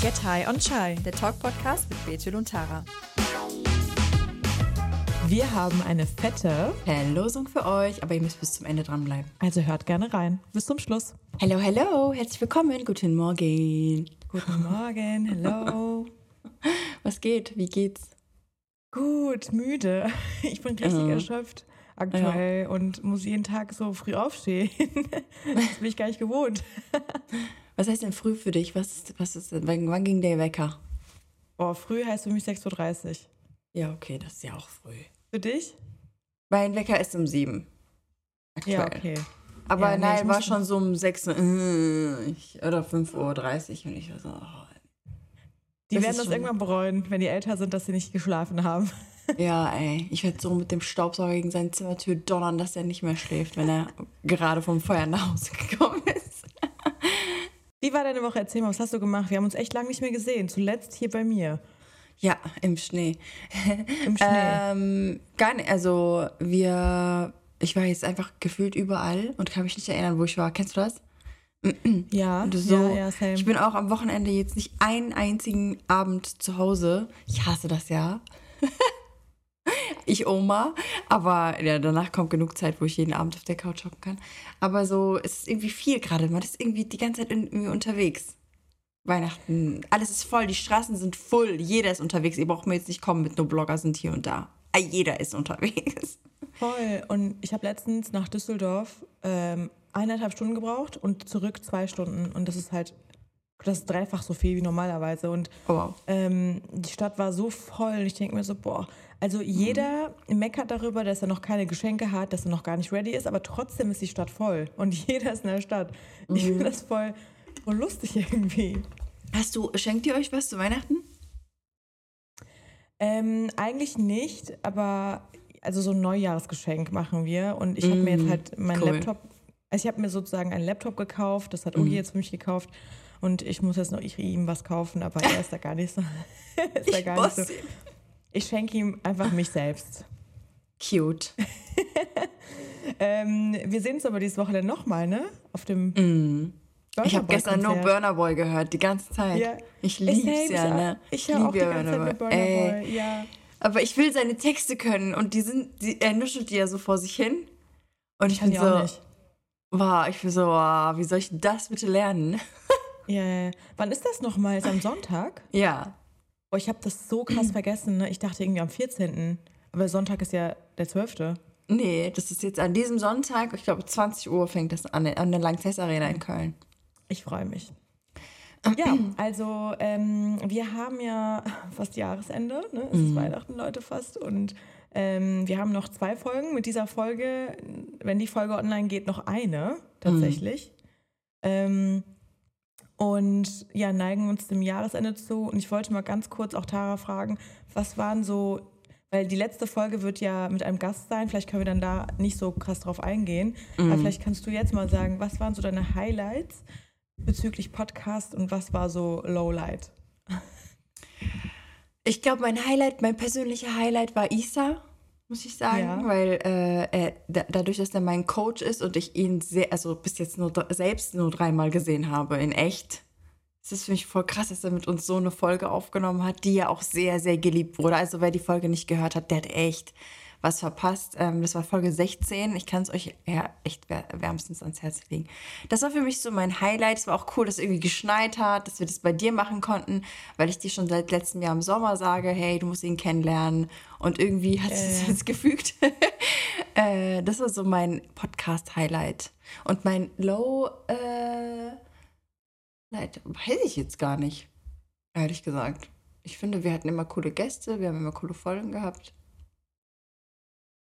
Get High on Chai, der Talk-Podcast mit Bethel und Tara. Wir haben eine fette Losung für euch, aber ihr müsst bis zum Ende dranbleiben. Also hört gerne rein. Bis zum Schluss. Hallo, hallo, herzlich willkommen. Guten Morgen. Guten Morgen, hello. Was geht? Wie geht's? Gut, müde. Ich bin richtig uh. erschöpft aktuell ja. und muss jeden Tag so früh aufstehen. das bin ich gar nicht gewohnt. Was heißt denn früh für dich? Was ist, was ist denn, wann ging der Wecker? Oh, früh heißt für mich 6.30 Uhr. Ja, okay, das ist ja auch früh. Für dich? Mein Wecker ist um 7. Aktuell. Ja, okay. Aber ja, nein, nee, war schon so um 6 Uhr oder 5.30 Uhr und ich war so, oh, Die werden das irgendwann bereuen, wenn die älter sind, dass sie nicht geschlafen haben. Ja, ey. Ich werde so mit dem Staubsauger gegen seine Zimmertür donnern, dass er nicht mehr schläft, wenn er gerade vom Feuer nach Hause gekommen ist. Wie war deine Woche? Erzähl mal, was hast du gemacht? Wir haben uns echt lange nicht mehr gesehen. Zuletzt hier bei mir. Ja, im Schnee. Im Schnee. ähm, gar nicht. Also, wir. Ich war jetzt einfach gefühlt überall und kann mich nicht erinnern, wo ich war. Kennst du das? Ja, so, ja, ja, same. Ich bin auch am Wochenende jetzt nicht einen einzigen Abend zu Hause. Ich hasse das ja. ich Oma. Aber ja, danach kommt genug Zeit, wo ich jeden Abend auf der Couch hocken kann. Aber so, es ist irgendwie viel gerade. Man ist irgendwie die ganze Zeit irgendwie unterwegs. Weihnachten, alles ist voll, die Straßen sind voll, jeder ist unterwegs. Ihr braucht mir jetzt nicht kommen mit nur Blogger sind hier und da. Ah, jeder ist unterwegs. Voll. Und ich habe letztens nach Düsseldorf ähm, eineinhalb Stunden gebraucht und zurück zwei Stunden. Und das ist halt das ist dreifach so viel wie normalerweise. Und oh wow. ähm, die Stadt war so voll. Ich denke mir so, boah, also jeder mhm. meckert darüber, dass er noch keine Geschenke hat, dass er noch gar nicht ready ist, aber trotzdem ist die Stadt voll. Und jeder ist in der Stadt. Mhm. Ich finde das voll, voll lustig irgendwie. Hast du, schenkt ihr euch was zu Weihnachten? Ähm, eigentlich nicht, aber also so ein Neujahrsgeschenk machen wir. Und ich habe mm, mir jetzt mhm. halt meinen cool. Laptop, also ich habe mir sozusagen einen Laptop gekauft, das hat Ugi mm. jetzt für mich gekauft. Und ich muss jetzt noch ich ihm was kaufen, aber er ist da gar nicht so. ist da gar nicht so. Ich schenke ihm einfach mich selbst. Cute. ähm, wir sehen uns aber dieses Wochenende nochmal, ne? Auf dem. Mm. Ich habe gestern nur Burner Boy gehört, die ganze Zeit. Ja. Ich liebe es ja, ne? Ich, ich liebe die ganze Burner, Boy. Burner Boy. Ja. Aber ich will seine Texte können und die sind, die, er nuschelt die ja so vor sich hin. Und ich, bin so, wow, ich bin so, wow, wie soll ich das bitte lernen? Ja, ja. Wann ist das nochmal? Ist am Sonntag? Ja. Oh, ich habe das so krass vergessen. Ne? Ich dachte irgendwie am 14. Aber Sonntag ist ja der 12. Nee, das ist jetzt an diesem Sonntag, ich glaube 20 Uhr fängt das an, an der Langzess Arena in Köln. Ich freue mich. Ja, also ähm, wir haben ja fast Jahresende, ne? es ist mhm. Weihnachten, Leute, fast. Und ähm, wir haben noch zwei Folgen. Mit dieser Folge, wenn die Folge online geht, noch eine tatsächlich. Mhm. Ähm, und ja, neigen uns dem Jahresende zu. Und ich wollte mal ganz kurz auch Tara fragen, was waren so, weil die letzte Folge wird ja mit einem Gast sein, vielleicht können wir dann da nicht so krass drauf eingehen. Mhm. Aber vielleicht kannst du jetzt mal sagen, was waren so deine Highlights bezüglich Podcast und was war so Lowlight? Ich glaube, mein Highlight, mein persönlicher Highlight war Isa muss ich sagen, ja. weil äh, er, da, dadurch, dass er mein Coach ist und ich ihn sehr, also bis jetzt nur selbst nur dreimal gesehen habe in echt, ist es für mich voll krass, dass er mit uns so eine Folge aufgenommen hat, die ja auch sehr, sehr geliebt wurde. Also wer die Folge nicht gehört hat, der hat echt was verpasst. Ähm, das war Folge 16. Ich kann es euch ja, echt wärmstens ans Herz legen. Das war für mich so mein Highlight. Es war auch cool, dass es irgendwie geschneit hat, dass wir das bei dir machen konnten, weil ich dir schon seit letztem Jahr im Sommer sage, hey, du musst ihn kennenlernen. Und irgendwie hat es äh. jetzt gefügt. äh, das war so mein Podcast-Highlight. Und mein Low, äh, weiß ich jetzt gar nicht, ehrlich gesagt. Ich finde, wir hatten immer coole Gäste, wir haben immer coole Folgen gehabt.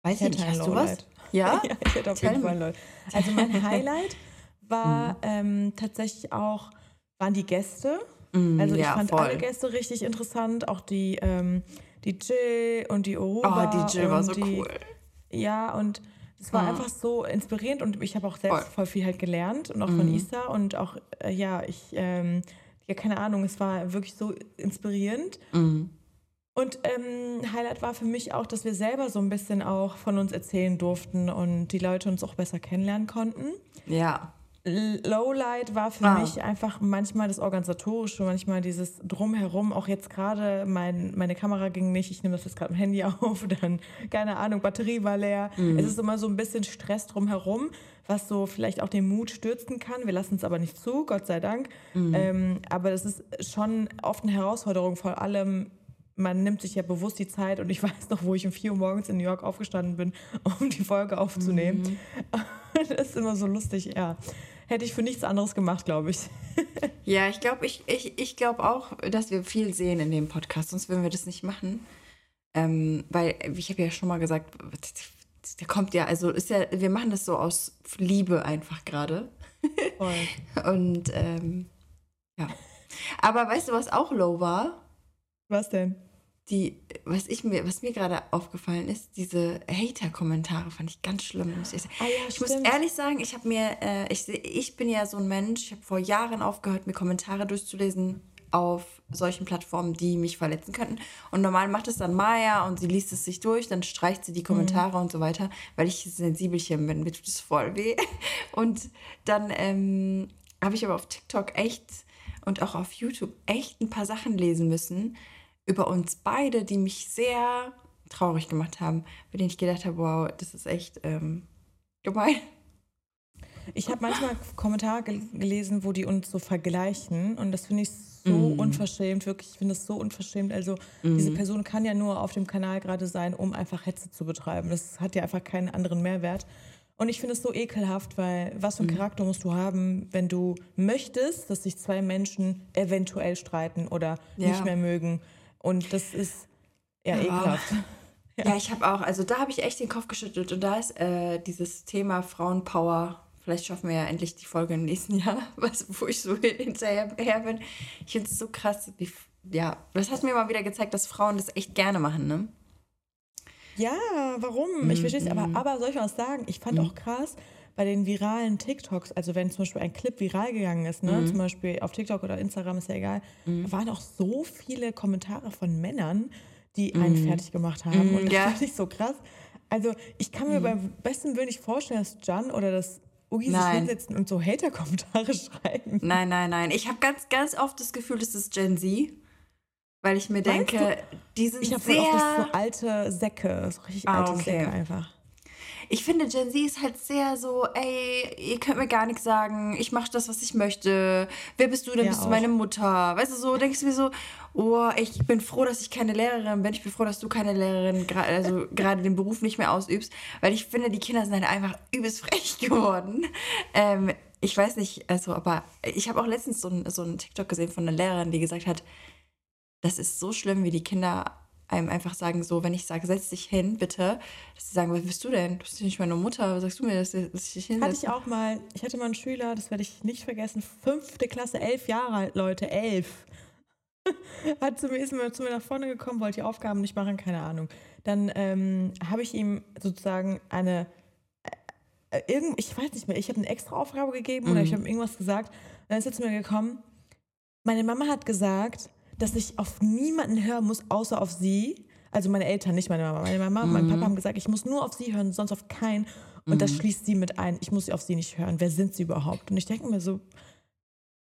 Weiß ich, nicht, hast du was? Ja? ja, ich hätte auf jeden Fall. Also mein Highlight war mhm. ähm, tatsächlich auch, waren die Gäste. Mm, also ich ja, fand voll. alle Gäste richtig interessant, auch die, ähm, die Jill und die Aurora. Oh, die Jill war so die, cool. Ja, und es war mhm. einfach so inspirierend und ich habe auch selbst voll. voll. viel halt gelernt und auch mhm. von Isa und auch, äh, ja, ich, ähm, ja, keine Ahnung, es war wirklich so inspirierend. Mhm. Und ähm, Highlight war für mich auch, dass wir selber so ein bisschen auch von uns erzählen durften und die Leute uns auch besser kennenlernen konnten. Ja. Lowlight war für ah. mich einfach manchmal das Organisatorische, manchmal dieses Drumherum. Auch jetzt gerade, mein, meine Kamera ging nicht, ich nehme das jetzt gerade im Handy auf, dann, keine Ahnung, Batterie war leer. Mhm. Es ist immer so ein bisschen Stress drumherum, was so vielleicht auch den Mut stürzen kann. Wir lassen es aber nicht zu, Gott sei Dank. Mhm. Ähm, aber das ist schon oft eine Herausforderung, vor allem man nimmt sich ja bewusst die Zeit und ich weiß noch, wo ich um 4 Uhr morgens in New York aufgestanden bin, um die Folge aufzunehmen. Mhm. Das ist immer so lustig, ja hätte ich für nichts anderes gemacht, glaube ich. ja, ich glaube ich, ich, ich glaub auch, dass wir viel sehen in dem Podcast, sonst würden wir das nicht machen. Ähm, weil, ich habe ja schon mal gesagt, der kommt ja, also ist ja, wir machen das so aus Liebe einfach gerade. Und ähm, ja. Aber weißt du, was auch low war? Was denn? Die, was ich mir, was mir gerade aufgefallen ist, diese Hater-Kommentare fand ich ganz schlimm. Muss ich ah, ja, ich muss ehrlich sagen, ich habe mir, äh, ich, ich bin ja so ein Mensch, ich habe vor Jahren aufgehört, mir Kommentare durchzulesen auf solchen Plattformen, die mich verletzen könnten. Und normal macht es dann Maya und sie liest es sich durch, dann streicht sie die Kommentare mhm. und so weiter, weil ich sensibelchen bin, mir tut es voll weh. Und dann ähm, habe ich aber auf TikTok echt und auch auf YouTube echt ein paar Sachen lesen müssen, über uns beide, die mich sehr traurig gemacht haben, bei denen ich gedacht habe, wow, das ist echt ähm, gemein. Ich habe manchmal Kommentare gelesen, wo die uns so vergleichen und das finde ich so mm. unverschämt, wirklich, ich finde das so unverschämt. Also mm. diese Person kann ja nur auf dem Kanal gerade sein, um einfach Hetze zu betreiben. Das hat ja einfach keinen anderen Mehrwert. Und ich finde es so ekelhaft, weil was für einen mm. Charakter musst du haben, wenn du möchtest, dass sich zwei Menschen eventuell streiten oder ja. nicht mehr mögen. Und das ist ja, ja. ekelhaft. Ja, ja ich habe auch, also da habe ich echt den Kopf geschüttelt und da ist äh, dieses Thema Frauenpower. Vielleicht schaffen wir ja endlich die Folge im nächsten Jahr, was, wo ich so hinterher bin. Ich finde es so krass, wie, ja, das hat mir mal wieder gezeigt, dass Frauen das echt gerne machen, ne? Ja, warum? Ich verstehe es, aber, mhm. aber soll ich was sagen? Ich fand mhm. auch krass, bei den viralen TikToks, also wenn zum Beispiel ein Clip viral gegangen ist, ne, mhm. zum Beispiel auf TikTok oder Instagram, ist ja egal, mhm. waren auch so viele Kommentare von Männern, die einen mhm. fertig gemacht haben. Und das ja. fand ich so krass. Also ich kann mir mhm. beim besten Willen nicht vorstellen, dass Jan oder das Ugi sich hinsetzen und so Hater-Kommentare schreiben. Nein, nein, nein. Ich habe ganz, ganz oft das Gefühl, das ist Gen Z. Weil ich mir denke, die sind ich sehr... Ich habe so alte Säcke, so richtig ah, alte okay. Säcke einfach ich finde, Gen Z ist halt sehr so, ey, ihr könnt mir gar nichts sagen, ich mache das, was ich möchte. Wer bist du denn? Ja, bist auch. du meine Mutter? Weißt du, so denkst du mir so, oh, ich bin froh, dass ich keine Lehrerin bin. Ich bin froh, dass du keine Lehrerin, also gerade den Beruf nicht mehr ausübst. Weil ich finde, die Kinder sind halt einfach übelst frech geworden. Ähm, ich weiß nicht, also, aber ich habe auch letztens so ein, so einen TikTok gesehen von einer Lehrerin, die gesagt hat, das ist so schlimm, wie die Kinder einem einfach sagen, so, wenn ich sage, setz dich hin, bitte, dass sie sagen, was bist du denn? Du bist nicht meine Mutter, was sagst du mir, dass, ich dich hinsetze? Hatte ich auch mal, ich hatte mal einen Schüler, das werde ich nicht vergessen, fünfte Klasse, elf Jahre alt, Leute, elf. Hat zu mir, ist mir zu mir nach vorne gekommen, wollte die Aufgaben nicht machen, keine Ahnung. Dann ähm, habe ich ihm sozusagen eine, äh, äh irgend, ich weiß nicht mehr, ich habe eine extra Aufgabe gegeben mhm. oder ich habe irgendwas gesagt. Dann ist er zu mir gekommen, meine Mama hat gesagt, dass ich auf niemanden hören muss, außer auf sie. Also meine Eltern, nicht meine Mama. Meine Mama und mhm. mein Papa haben gesagt, ich muss nur auf sie hören, sonst auf keinen. Und mhm. das schließt sie mit ein. Ich muss auf sie nicht hören. Wer sind sie überhaupt? Und ich denke mir so,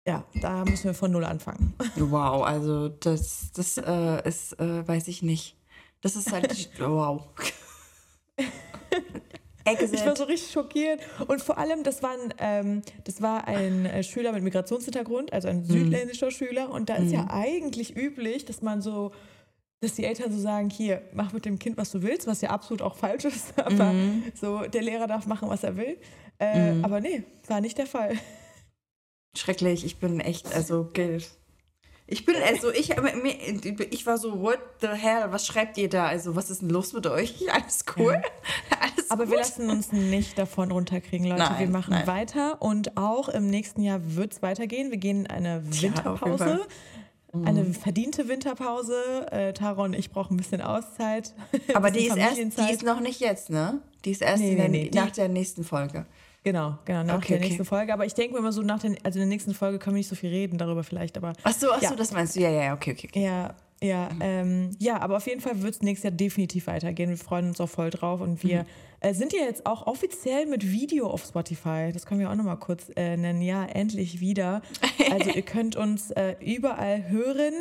ja, da müssen wir von null anfangen. Wow, also das, das äh, ist, äh, weiß ich nicht. Das ist halt, wow. Exit. Ich war so richtig schockiert. Und vor allem, das, waren, ähm, das war ein äh, Schüler mit Migrationshintergrund, also ein mhm. südländischer mhm. Schüler. Und da ist mhm. ja eigentlich üblich, dass man so, dass die Eltern so sagen, hier, mach mit dem Kind, was du willst, was ja absolut auch falsch ist. Aber mhm. so, der Lehrer darf machen, was er will. Äh, mhm. aber nee, war nicht der Fall. Schrecklich, ich bin echt, also, ich bin, also ich, ich war so, what the hell, was schreibt ihr da? Also, was ist denn los mit euch? Alles cool? Ja. Alles Aber gut? wir lassen uns nicht davon runterkriegen, Leute. Nein, wir machen nein. weiter und auch im nächsten Jahr wird es weitergehen. Wir gehen in eine Winterpause. Ja, eine mhm. verdiente Winterpause. Äh, Tara und ich brauchen ein bisschen Auszeit. Aber die ist, erst, die ist noch nicht jetzt, ne? Die ist erst nee, nee, nee, nach der nächsten Folge. Genau, genau, nach okay, der okay. nächsten Folge. Aber ich denke mir immer so, nach den, also in der nächsten Folge können wir nicht so viel reden darüber vielleicht, aber. Ach so, ach ja. so, das meinst du, ja, ja, okay, okay. Ja, Ja, ähm, ja, aber auf jeden Fall wird es nächstes Jahr definitiv weitergehen. Wir freuen uns auch voll drauf und wir mhm. äh, sind ja jetzt auch offiziell mit Video auf Spotify. Das können wir auch nochmal kurz äh, nennen. Ja, endlich wieder. Also ihr könnt uns äh, überall hören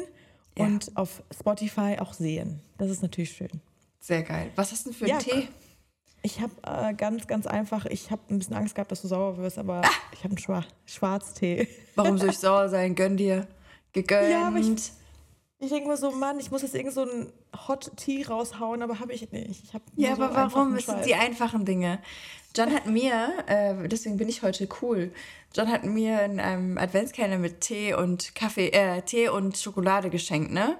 ja. und auf Spotify auch sehen. Das ist natürlich schön. Sehr geil. Was hast du denn für einen ja, Tee? Ich habe äh, ganz, ganz einfach, ich habe ein bisschen Angst gehabt, dass du sauer wirst, aber ah. ich habe einen Schwar Schwarztee. Warum soll ich sauer sein? Gönn dir. Gegönnt. Ja, aber ich, ich denke mir so, Mann, ich muss jetzt irgend so einen Hot Tea raushauen, aber habe ich nicht. Ich ja, aber so warum? Es sind die einfachen Dinge. John hat mir, äh, deswegen bin ich heute cool, John hat mir in einem Adventskalender mit Tee und Kaffee, äh, Tee und Schokolade geschenkt, ne?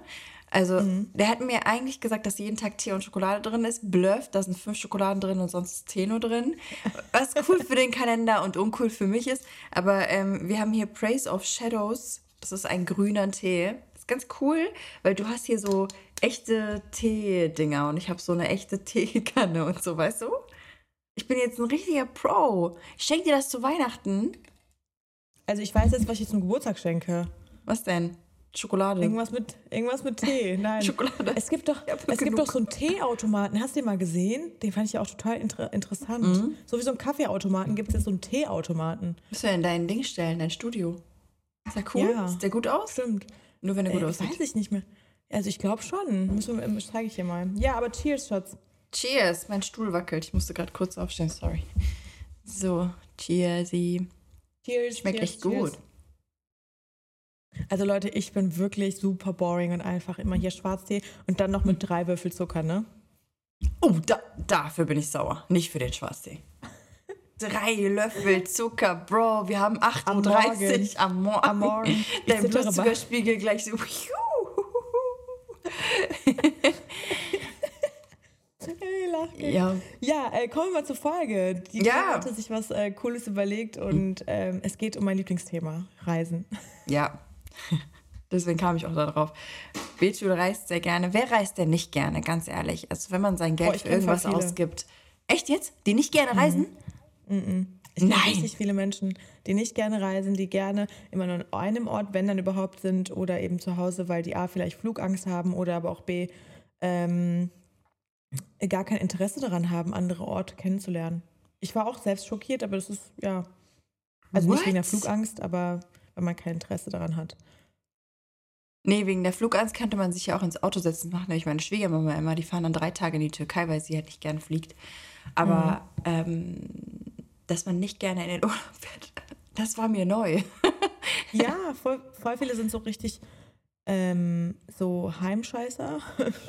Also, mhm. der hat mir eigentlich gesagt, dass jeden Tag Tee und Schokolade drin ist. Bluff, da sind fünf Schokoladen drin und sonst Tee nur drin. Was cool für den Kalender und uncool für mich ist. Aber ähm, wir haben hier Praise of Shadows. Das ist ein grüner Tee ist ganz cool, weil du hast hier so echte Tee-Dinger und ich habe so eine echte Teekanne und so, weißt du? Ich bin jetzt ein richtiger Pro. Ich schenke dir das zu Weihnachten. Also ich weiß jetzt, was ich zum Geburtstag schenke. Was denn? Schokolade. Irgendwas mit, irgendwas mit Tee. Nein. Schokolade. Es gibt doch, es gibt doch so einen Teeautomaten. Hast du den mal gesehen? Den fand ich ja auch total inter interessant. Mhm. So wie so einen Kaffeeautomaten gibt es jetzt so einen Teeautomaten. Musst du ja in dein Ding stellen, dein Studio. Ist ja cool. Ja. Sieht der gut aus? Stimmt. Nur wenn er gut äh, aussieht. Weiß ich nicht mehr. Also ich glaube schon. Müssen wir, zeige ich dir mal. Ja, aber cheers, Schatz. Cheers. Mein Stuhl wackelt. Ich musste gerade kurz aufstehen, sorry. So, cheersy. Cheers. Schmeckt cheers, echt gut. Also Leute, ich bin wirklich super boring und einfach immer hier Schwarztee und dann noch mit drei Würfel Zucker, ne? Oh, da, dafür bin ich sauer. Nicht für den Schwarztee. Drei Löffel Zucker, Bro. Wir haben 8.30 Uhr am, Morgen. Am Morgen. Dein Blutzuckerspiegel gleich so. hey, ja, ja äh, kommen wir mal zur Folge. Die ja. hatte sich was äh, Cooles überlegt und ähm, es geht um mein Lieblingsthema: Reisen. Ja. Deswegen kam ich auch darauf. Betu reist sehr gerne. Wer reist denn nicht gerne, ganz ehrlich? Also, wenn man sein Geld oh, für irgendwas ausgibt. Echt jetzt? Die nicht gerne reisen? Mhm. Ich kenne richtig viele Menschen, die nicht gerne reisen, die gerne immer nur an einem Ort, wenn dann überhaupt sind, oder eben zu Hause, weil die A vielleicht Flugangst haben oder aber auch B ähm, gar kein Interesse daran haben, andere Orte kennenzulernen. Ich war auch selbst schockiert, aber das ist ja, also What? nicht wegen der Flugangst, aber weil man kein Interesse daran hat. Nee, wegen der Flugangst könnte man sich ja auch ins Auto setzen. Das macht nämlich meine Schwiegermama immer. Die fahren dann drei Tage in die Türkei, weil sie halt nicht gerne fliegt. Aber mhm. ähm, dass man nicht gerne in den Urlaub fährt, das war mir neu. ja, voll, voll viele sind so richtig ähm, so Heimscheißer,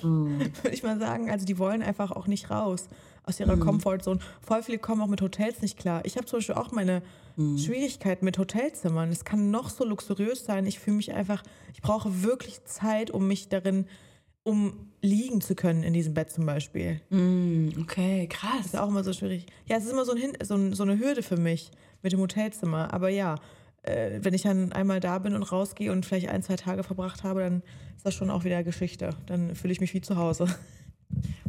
mm. würde ich mal sagen. Also die wollen einfach auch nicht raus aus ihrer mm. Comfortzone. Voll viele kommen auch mit Hotels nicht klar. Ich habe zum Beispiel auch meine mm. Schwierigkeiten mit Hotelzimmern. Es kann noch so luxuriös sein. Ich fühle mich einfach, ich brauche wirklich Zeit, um mich darin um liegen zu können in diesem Bett zum Beispiel. Mm, okay, krass. Das ist auch immer so schwierig. Ja, es ist immer so, ein, so, ein, so eine Hürde für mich mit dem Hotelzimmer. Aber ja, äh, wenn ich dann einmal da bin und rausgehe und vielleicht ein, zwei Tage verbracht habe, dann ist das schon auch wieder Geschichte. Dann fühle ich mich wie zu Hause.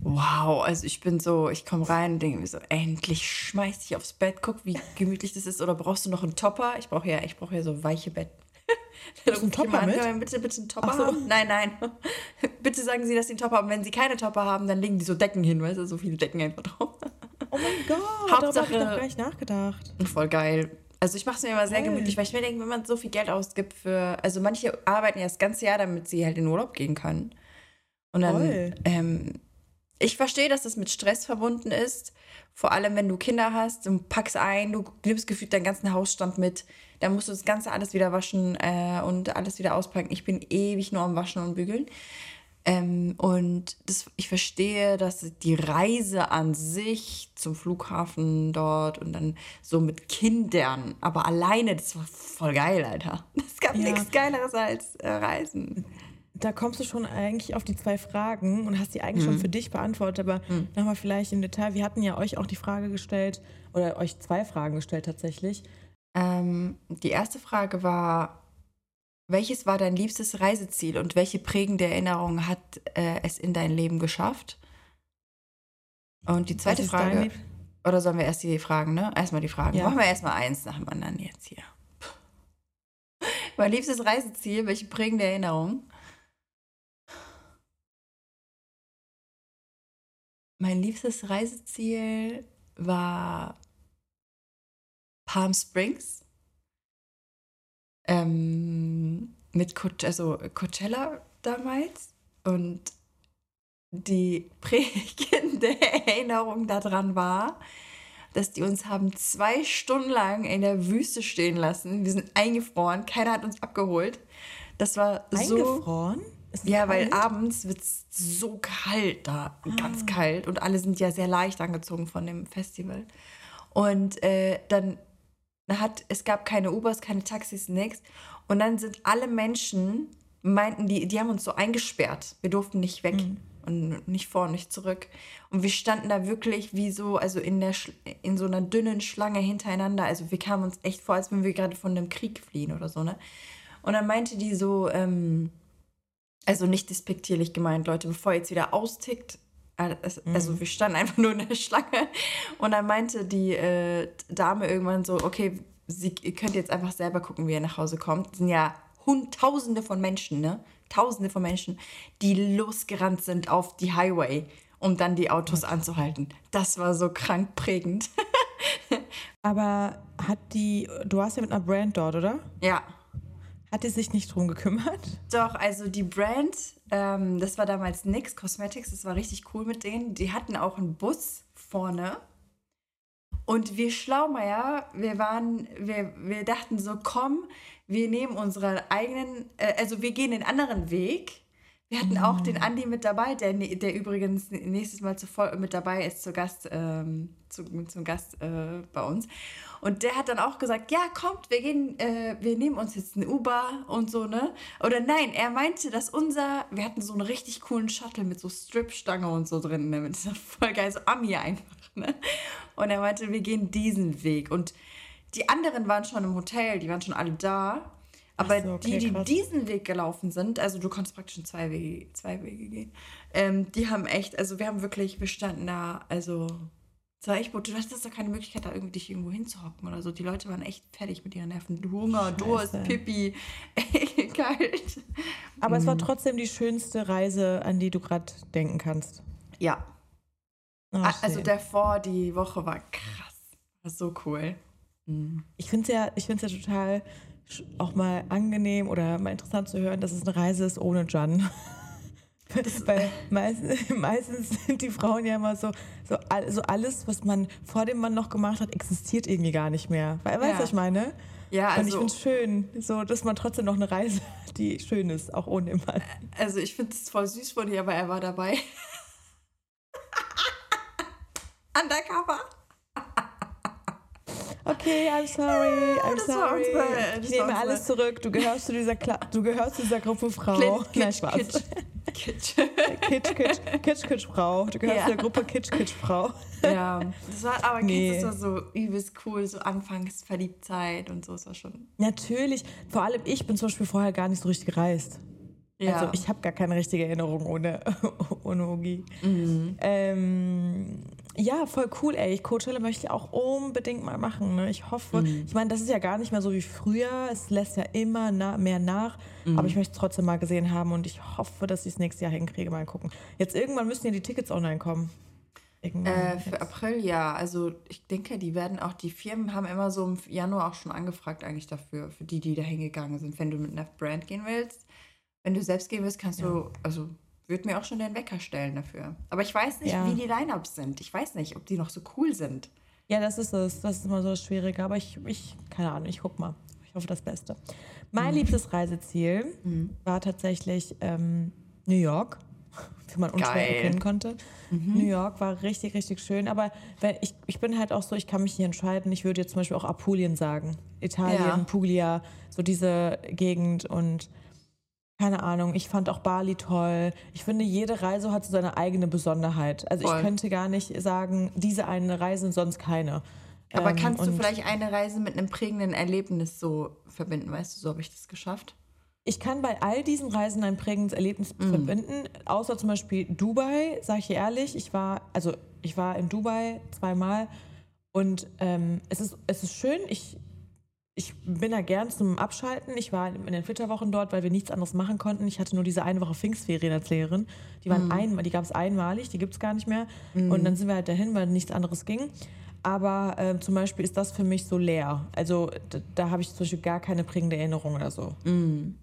Wow, also ich bin so, ich komme rein und denke mir so, endlich schmeiß dich aufs Bett, guck, wie gemütlich das ist. Oder brauchst du noch einen Topper? Ich brauche ja, ich brauche ja so weiche Bett, Hast einen Topper mit? An, bitte, bitte einen Topper so. haben? Nein, nein. bitte sagen Sie, dass Sie einen Topper haben. Wenn Sie keine Topper haben, dann legen die so Decken hin, weißt du, so viele Decken einfach drauf. Oh mein Gott, Hauptsache, darüber habe ich noch gar nicht nachgedacht. Voll geil. Also ich mache es mir immer sehr Geil. gemütlich, weil ich mir denke, wenn man so viel Geld ausgibt für, also manche arbeiten ja das ganze Jahr, damit sie halt in Urlaub gehen können. Und dann, ähm, ich verstehe, dass das mit Stress verbunden ist, vor allem wenn du Kinder hast, du packst ein, du nimmst gefühlt deinen ganzen Hausstand mit, dann musst du das Ganze alles wieder waschen äh, und alles wieder auspacken. Ich bin ewig nur am Waschen und Bügeln. Ähm, und das, ich verstehe, dass die Reise an sich zum Flughafen dort und dann so mit Kindern, aber alleine, das war voll geil, Alter. Es gab ja. nichts Geileres als äh, Reisen. Da kommst du schon eigentlich auf die zwei Fragen und hast die eigentlich mhm. schon für dich beantwortet, aber mhm. nochmal vielleicht im Detail. Wir hatten ja euch auch die Frage gestellt, oder euch zwei Fragen gestellt tatsächlich. Ähm, die erste Frage war, welches war dein liebstes Reiseziel und welche prägende Erinnerung hat äh, es in dein Leben geschafft? Und die zweite Frage, oder sollen wir erst die Fragen, ne? Erstmal die Fragen. Ja. Machen wir erstmal eins nach dem anderen jetzt hier. Mein liebstes Reiseziel, welche prägende Erinnerung? Mein liebstes Reiseziel war Palm Springs. Ähm, mit Co also Coachella damals. Und die prägende Erinnerung daran war, dass die uns haben zwei Stunden lang in der Wüste stehen lassen. Wir sind eingefroren, keiner hat uns abgeholt. Das war so. Eingefroren? Ja, weil abends wird es so kalt da, ah. ganz kalt. Und alle sind ja sehr leicht angezogen von dem Festival. Und äh, dann hat, es gab keine Ubers, keine Taxis, nichts. Und dann sind alle Menschen, meinten die, die haben uns so eingesperrt. Wir durften nicht weg. Mhm. Und nicht vor, nicht zurück. Und wir standen da wirklich wie so, also in, der, in so einer dünnen Schlange hintereinander. Also wir kamen uns echt vor, als wenn wir gerade von einem Krieg fliehen oder so, ne? Und dann meinte die so, ähm, also nicht despektierlich gemeint, Leute, bevor ihr jetzt wieder austickt, also mhm. wir standen einfach nur in der Schlange und dann meinte die äh, Dame irgendwann so, okay, sie, ihr könnt jetzt einfach selber gucken, wie ihr nach Hause kommt. Das sind ja Tausende von Menschen, ne? Tausende von Menschen, die losgerannt sind auf die Highway, um dann die Autos okay. anzuhalten. Das war so krank prägend. Aber hat die, du warst ja mit einer Brand dort, oder? Ja. Hat die sich nicht drum gekümmert? Doch, also die Brand, ähm, das war damals NYX Cosmetics, das war richtig cool mit denen. Die hatten auch einen Bus vorne. Und wir Schlaumeier, wir waren, wir, wir dachten so, komm, wir nehmen unseren eigenen, äh, also wir gehen den anderen Weg. Wir hatten auch den mhm. Andi mit dabei, der, der übrigens nächstes Mal zu, mit dabei ist, zu Gast, ähm, zu, zum Gast äh, bei uns. Und der hat dann auch gesagt, ja, kommt, wir gehen, äh, wir nehmen uns jetzt ein Uber und so, ne? Oder nein, er meinte, dass unser, wir hatten so einen richtig coolen Shuttle mit so Stripstange und so drin, ne? Mit dieser voll geil, so Ami einfach, ne? Und er meinte, wir gehen diesen Weg. Und die anderen waren schon im Hotel, die waren schon alle da. Aber so, okay, die, die krass. diesen Weg gelaufen sind, also du konntest praktisch in zwei Wege, zwei Wege gehen, ähm, die haben echt, also wir haben wirklich, wir standen da, also es war echt gut. Du hattest doch keine Möglichkeit, da irgendwie dich irgendwo hinzuhocken oder so. Die Leute waren echt fertig mit ihren Nerven. Hunger. Durst, Pipi, kalt. Aber mhm. es war mhm. trotzdem die schönste Reise, an die du gerade denken kannst. Ja. Oh, also davor, die Woche war krass. War so cool. Mhm. Ich finde es ja, ja total auch mal angenehm oder mal interessant zu hören, dass es eine Reise ist ohne John. Weil meistens, meistens sind die Frauen ja immer so, so, so alles, was man vor dem Mann noch gemacht hat, existiert irgendwie gar nicht mehr. Weißt du, ja. was ich meine? Ja, also, Und ich also finde es schön, so, dass man trotzdem noch eine Reise hat, die schön ist, auch ohne den Mann. Also ich finde es voll süß von dir, aber er war dabei. Undercover. Okay, I'm sorry, I'm das sorry. Unsere, ich nehme alles zurück. Du gehörst zu dieser, Kla du gehörst zu dieser Gruppe Frau. Kitsch, Nein, Spaß. Kitsch. Kitsch. Kitsch, Kitsch, Kitsch, Kitsch, Frau. Du gehörst ja. zu der Gruppe Kitsch, Kitsch, Frau. Ja, das war, aber nee. das war so übelst cool, so Anfangsverliebtheit und so, das war schon. Natürlich, vor allem ich bin zum Beispiel vorher gar nicht so richtig gereist. Ja. Also ich habe gar keine richtige Erinnerung ohne, ohne Ogi. Mhm. Ähm, ja, voll cool, ey. Ich Coachella möchte ich auch unbedingt mal machen. Ne? Ich hoffe, mhm. ich meine, das ist ja gar nicht mehr so wie früher. Es lässt ja immer na mehr nach. Mhm. Aber ich möchte es trotzdem mal gesehen haben und ich hoffe, dass ich es nächstes Jahr hinkriege. Mal gucken. Jetzt irgendwann müssen ja die Tickets online kommen. Äh, für April ja. Also ich denke, die werden auch, die Firmen haben immer so im Januar auch schon angefragt eigentlich dafür, für die, die da hingegangen sind. Wenn du mit einer Brand gehen willst, wenn du selbst gehen willst, kannst ja. du, also würde mir auch schon den Wecker stellen dafür. Aber ich weiß nicht, ja. wie die Lineups sind. Ich weiß nicht, ob die noch so cool sind. Ja, das ist es. Das ist immer so das Schwierige. Aber ich, ich keine Ahnung, ich guck mal. Ich hoffe das Beste. Mein mhm. liebstes Reiseziel mhm. war tatsächlich ähm, New York, wie man unschwer erkennen konnte. Mhm. New York war richtig, richtig schön. Aber wenn, ich, ich bin halt auch so, ich kann mich nicht entscheiden. Ich würde jetzt zum Beispiel auch Apulien sagen. Italien, ja. Puglia, so diese Gegend und keine Ahnung, ich fand auch Bali toll. Ich finde, jede Reise hat so seine eigene Besonderheit. Also Voll. ich könnte gar nicht sagen, diese eine Reise und sonst keine. Aber ähm, kannst du vielleicht eine Reise mit einem prägenden Erlebnis so verbinden? Weißt du, so habe ich das geschafft. Ich kann bei all diesen Reisen ein prägendes Erlebnis mm. verbinden, außer zum Beispiel Dubai, sage ich ehrlich. Ich war, also ich war in Dubai zweimal und ähm, es, ist, es ist schön. Ich ich bin da gern zum Abschalten. Ich war in den Flitterwochen dort, weil wir nichts anderes machen konnten. Ich hatte nur diese eine Woche Pfingstferien als Lehrerin. Die waren mm. ein, die gab es einmalig, die gibt es gar nicht mehr. Mm. Und dann sind wir halt dahin, weil nichts anderes ging. Aber äh, zum Beispiel ist das für mich so leer. Also da, da habe ich zum Beispiel gar keine prägende Erinnerung oder so. Mm.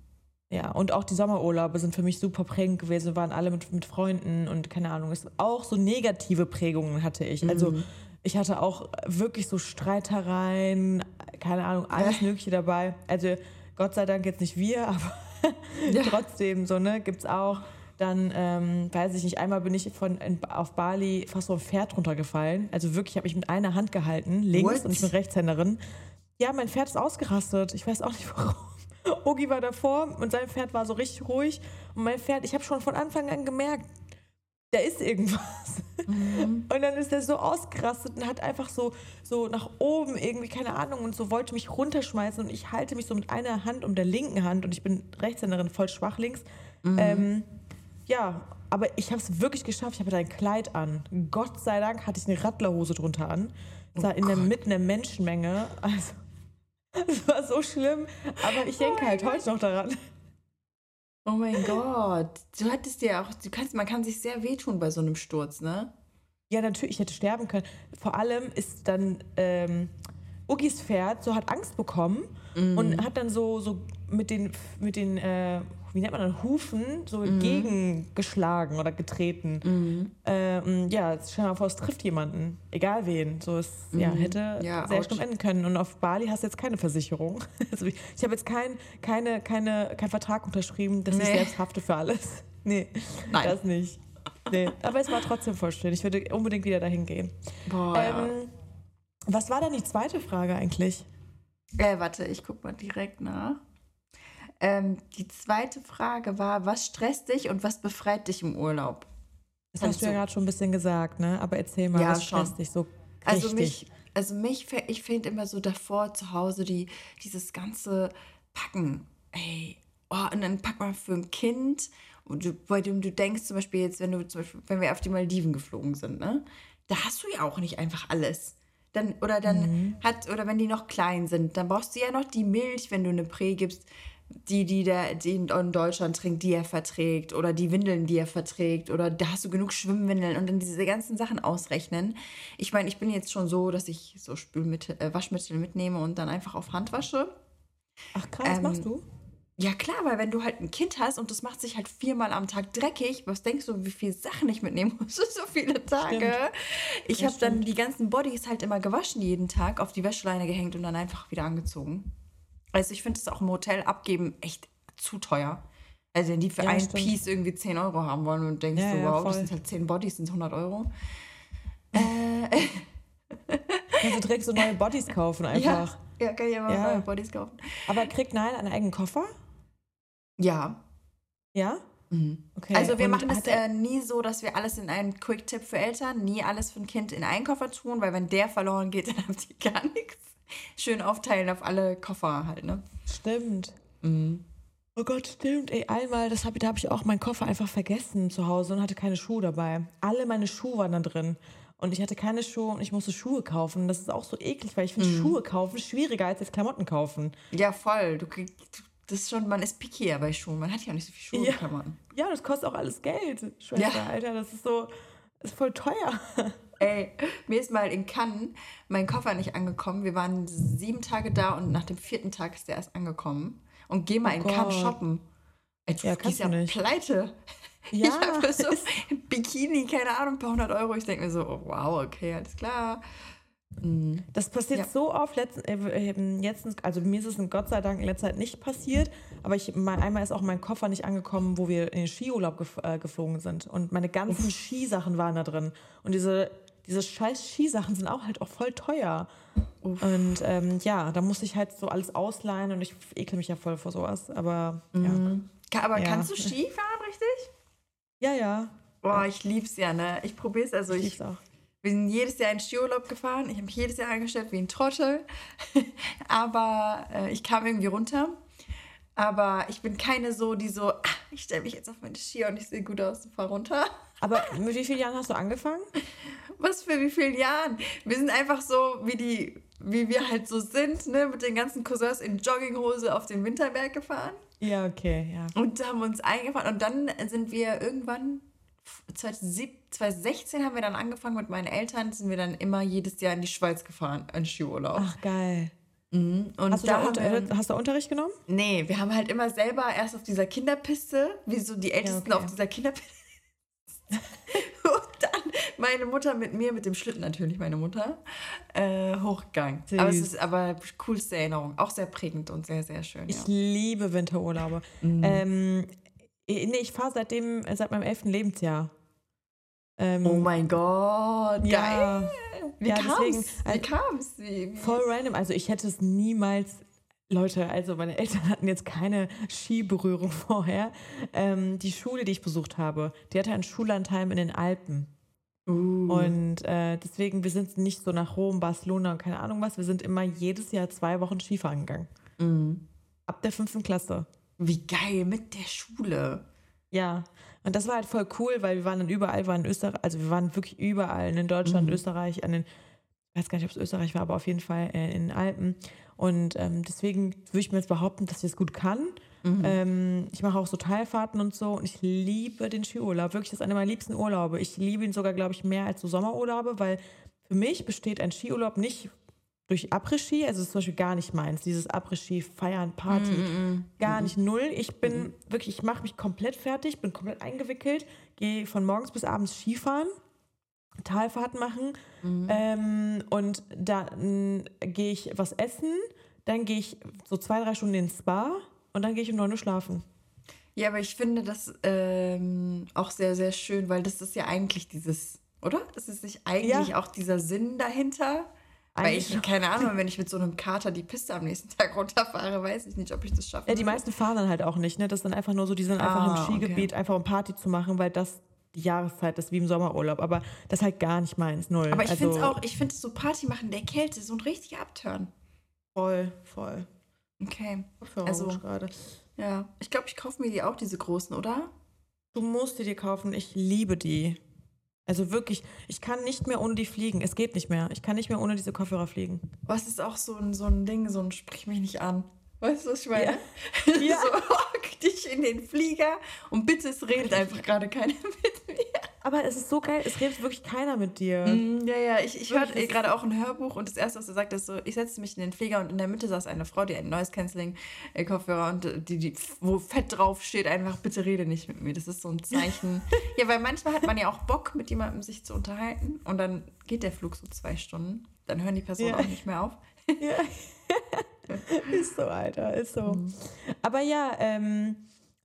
Ja, und auch die Sommerurlaube sind für mich super prägend gewesen. Wir waren alle mit, mit Freunden und keine Ahnung. Es, auch so negative Prägungen hatte ich. Also mhm. Ich hatte auch wirklich so Streitereien, keine Ahnung, alles Mögliche dabei. Also Gott sei Dank jetzt nicht wir, aber ja. trotzdem so, ne, gibt's auch. Dann, ähm, weiß ich nicht, einmal bin ich von in, auf Bali fast so ein Pferd runtergefallen. Also wirklich, habe ich mit einer Hand gehalten, links, What? und ich bin Rechtshänderin. Ja, mein Pferd ist ausgerastet. Ich weiß auch nicht warum. Ogi war davor und sein Pferd war so richtig ruhig. Und mein Pferd, ich habe schon von Anfang an gemerkt, da ist irgendwas. Mhm. Und dann ist er so ausgerastet und hat einfach so, so nach oben irgendwie, keine Ahnung, und so wollte mich runterschmeißen. Und ich halte mich so mit einer Hand um der linken Hand und ich bin Rechtshänderin, voll schwach links. Mhm. Ähm, ja, aber ich habe es wirklich geschafft. Ich habe ein Kleid an. Gott sei Dank hatte ich eine Radlerhose drunter an. Das war oh in der Mitte der Menschenmenge. Also das war so schlimm, aber ich denke oh halt Gott. heute noch daran. Oh mein Gott. Du hattest ja auch, du kannst, man kann sich sehr wehtun bei so einem Sturz, ne? Ja, natürlich, ich hätte sterben können. Vor allem ist dann ähm, Ugis Pferd so hat Angst bekommen mm. und hat dann so, so mit den, mit den äh, wie nennt man das, Hufen so mhm. gegengeschlagen oder getreten. Mhm. Ähm, ja, stell dir mal vor, es trifft jemanden, egal wen. So es mhm. ja, hätte ja, sehr stumm enden können. Und auf Bali hast du jetzt keine Versicherung. Also ich, ich habe jetzt keinen keine, keine, kein Vertrag unterschrieben, dass nee. ich selbst hafte für alles. Nee, Nein. das nicht. Nee. Aber es war trotzdem voll schön. Ich würde unbedingt wieder dahin gehen. Boah, ähm, ja. Was war dann die zweite Frage eigentlich? Äh, warte, ich guck mal direkt nach. Ähm, die zweite Frage war, was stresst dich und was befreit dich im Urlaub? Das hast du ja gerade schon ein bisschen gesagt, ne? Aber erzähl mal, ja, was schon. stresst dich so richtig? Also mich, also mich, ich finde immer so davor zu Hause die, dieses ganze Packen. Ey, oh, und dann pack mal für ein Kind, du, bei dem du denkst zum Beispiel jetzt, wenn du zum Beispiel, wenn wir auf die Maldiven geflogen sind, ne? Da hast du ja auch nicht einfach alles. Dann, oder dann mhm. hat, oder wenn die noch klein sind, dann brauchst du ja noch die Milch, wenn du eine Prä gibst die, die, der, die in Deutschland trinkt, die er verträgt oder die Windeln, die er verträgt oder da hast du genug Schwimmwindeln und dann diese ganzen Sachen ausrechnen. Ich meine, ich bin jetzt schon so, dass ich so Spülmittel, äh, Waschmittel mitnehme und dann einfach auf Hand wasche. Ach krass, ähm, machst du? Ja klar, weil wenn du halt ein Kind hast und das macht sich halt viermal am Tag dreckig, was denkst du, wie viele Sachen ich mitnehmen muss? so viele Tage. Stimmt. Ich ja, habe dann die ganzen Bodies halt immer gewaschen jeden Tag, auf die Wäscheleine gehängt und dann einfach wieder angezogen. Also ich finde es auch im Hotel abgeben echt zu teuer. Also wenn die für ja, ein stimmt. Piece irgendwie 10 Euro haben wollen und denkst ja, so, wow, ja, das sind halt 10 Bodies, sind 100 Euro. Äh. Kannst du direkt so neue Bodies kaufen einfach. Ja, ja kann ich immer neue Bodies kaufen. Aber kriegt Nein einen eigenen Koffer? Ja. Ja? Mhm. Okay. Also wir und machen es äh, nie so, dass wir alles in einen Quick-Tipp für Eltern, nie alles für ein Kind in einen Koffer tun, weil wenn der verloren geht, dann habt ihr gar nichts schön aufteilen auf alle Koffer halt, ne? Stimmt. Mhm. Oh Gott, stimmt. Ey, einmal, das hab, da habe ich auch meinen Koffer einfach vergessen zu Hause und hatte keine Schuhe dabei. Alle meine Schuhe waren da drin. Und ich hatte keine Schuhe und ich musste Schuhe kaufen. Das ist auch so eklig, weil ich finde mhm. Schuhe kaufen schwieriger als jetzt Klamotten kaufen. Ja, voll. Du kriegst, das ist schon, man ist pickier bei Schuhen. Man hat ja auch nicht so viel Schuhe ja. Klamotten. Ja, das kostet auch alles Geld, Schwester, ja. Alter. Das ist so, ist voll teuer. Ey, mir ist mal in Cannes mein Koffer nicht angekommen. Wir waren sieben Tage da und nach dem vierten Tag ist der erst angekommen. Und geh mal oh in Gott. Cannes shoppen. Ey, du ja, gehst ja nicht. pleite. Ja. Ich habe so ein Bikini, keine Ahnung, ein paar hundert Euro. Ich denke mir so, oh, wow, okay, alles klar. Mhm. Das passiert ja. so oft. Letzten, äh, letztens, also mir ist es in Gott sei Dank in letzter Zeit nicht passiert, aber ich, mal, einmal ist auch mein Koffer nicht angekommen, wo wir in den Skiurlaub gef äh, geflogen sind. Und meine ganzen Uff. Skisachen waren da drin. Und diese diese scheiß Skisachen sind auch halt auch voll teuer. Uff. Und ähm, ja, da muss ich halt so alles ausleihen und ich ekle mich ja voll vor sowas. Aber mhm. ja. Aber ja. kannst du Ski fahren, richtig? Ja, ja. Boah, ich lieb's ja, ne? Ich probier's also. Ich, ich auch. Wir sind jedes Jahr in Skiurlaub gefahren. Ich habe mich jedes Jahr angestellt wie ein Trottel. aber äh, ich kam irgendwie runter. Aber ich bin keine so, die so, ah, ich stelle mich jetzt auf meine Ski und ich sehe gut aus und fahre runter. Aber mit wie vielen Jahren hast du angefangen? Was für wie vielen Jahren? Wir sind einfach so wie die wie wir halt so sind, ne, mit den ganzen Cousins in Jogginghose auf den Winterberg gefahren. Ja, okay, ja. Und haben uns eingefahren. Und dann sind wir irgendwann, 2016 haben wir dann angefangen mit meinen Eltern, sind wir dann immer jedes Jahr in die Schweiz gefahren, in Skiurlaub. Ach, geil. Mhm. Und Hast du, da haben hast du Unterricht genommen? nee, wir haben halt immer selber erst auf dieser Kinderpiste, wie so die Ältesten okay. auf dieser Kinderpiste. Und meine Mutter mit mir, mit dem Schlitten natürlich, meine Mutter, äh, hochgegangen. Süß. Aber es ist aber coolste Erinnerung. Auch sehr prägend und sehr, sehr schön. Ja. Ich liebe Winterurlaube. Mhm. Ähm, nee, ich fahre seitdem, seit meinem elften Lebensjahr. Ähm, oh mein Gott, geil. ja, Wie ja, kam's? deswegen, wie äh, kam's? Wie, wie? voll random. Also ich hätte es niemals. Leute, also meine Eltern hatten jetzt keine Skiberührung vorher. Ähm, die Schule, die ich besucht habe, die hatte ein Schullandheim in den Alpen. Uh. Und äh, deswegen, wir sind nicht so nach Rom, Barcelona und keine Ahnung was. Wir sind immer jedes Jahr zwei Wochen Skifahren gegangen. Mhm. Ab der fünften Klasse. Wie geil, mit der Schule. Ja. Und das war halt voll cool, weil wir waren dann überall, waren in Österreich, also wir waren wirklich überall in Deutschland, Mhm. Österreich, an den, ich weiß gar nicht, ob es Österreich war, aber auf jeden Fall äh, in den Alpen. Und ähm, deswegen würde ich mir jetzt behaupten, dass ich es gut kann. Mhm. Ähm, ich mache auch so Teilfahrten und so und ich liebe den Skiurlaub. Wirklich, das ist einer meiner liebsten Urlaube. Ich liebe ihn sogar, glaube ich, mehr als so Sommerurlaube, weil für mich besteht ein Skiurlaub nicht durch Après-Ski, also das ist zum Beispiel gar nicht meins, dieses Après-Ski, Feiern, Party, Mhm. gar nicht null. Ich bin wirklich, ich mache mich komplett fertig, bin komplett eingewickelt, gehe von morgens bis abends Skifahren, Talfahrten machen Mhm. ähm, und dann gehe ich was essen, dann gehe ich so zwei, drei Stunden ins Spa und dann gehe ich um neun Uhr schlafen. Ja, aber ich finde das ähm, auch sehr, sehr schön, weil das ist ja eigentlich dieses, oder? Ist es nicht eigentlich Ja. auch dieser Sinn dahinter? Weil ich, keine Ahnung, wenn ich mit so einem Kater die Piste am nächsten Tag runterfahre, weiß ich nicht, ob ich das schaffe. Ja, die meisten fahren dann halt auch nicht, ne? Das ist dann einfach nur so, die sind einfach Ah, im Skigebiet, einfach um Party zu machen, weil das die Jahreszeit ist wie im Sommerurlaub. Aber das ist halt gar nicht meins, null. Aber ich also, finde es auch, ich finde es so Party machen in der Kälte, so ein richtiger Abturn. voll, voll. Okay. Also gerade. Ja. Ich glaube, ich kaufe mir die auch, diese großen, oder? Du musst die dir kaufen. Ich liebe die. Also wirklich, ich kann nicht mehr ohne die fliegen. Es geht nicht mehr. Ich kann nicht mehr ohne diese Kopfhörer fliegen. Was ist auch so ein, so ein Ding, so ein Sprich mich nicht an. Weißt du, was ich meine? Ja. so, hock dich in den Flieger und bitte, es redet einfach gerade keiner mit mir. Aber es ist so geil, es redet wirklich keiner mit dir. Mm, Ja, ja, ich, ich hörte gerade auch ein Hörbuch und das erste, was er sagt, ist so, ich setzte mich in den Flieger und in der Mitte saß eine Frau, die einen Noise Cancelling äh, Kopfhörer und äh, die, die, wo fett drauf steht, einfach bitte rede nicht mit mir. Das ist so ein Zeichen. ja, weil manchmal hat man ja auch Bock, mit jemandem sich zu unterhalten und dann geht der Flug so zwei Stunden. Dann hören die Personen Ja. auch nicht mehr auf. Ja. ist so, Alter, ist so. Aber ja, ähm,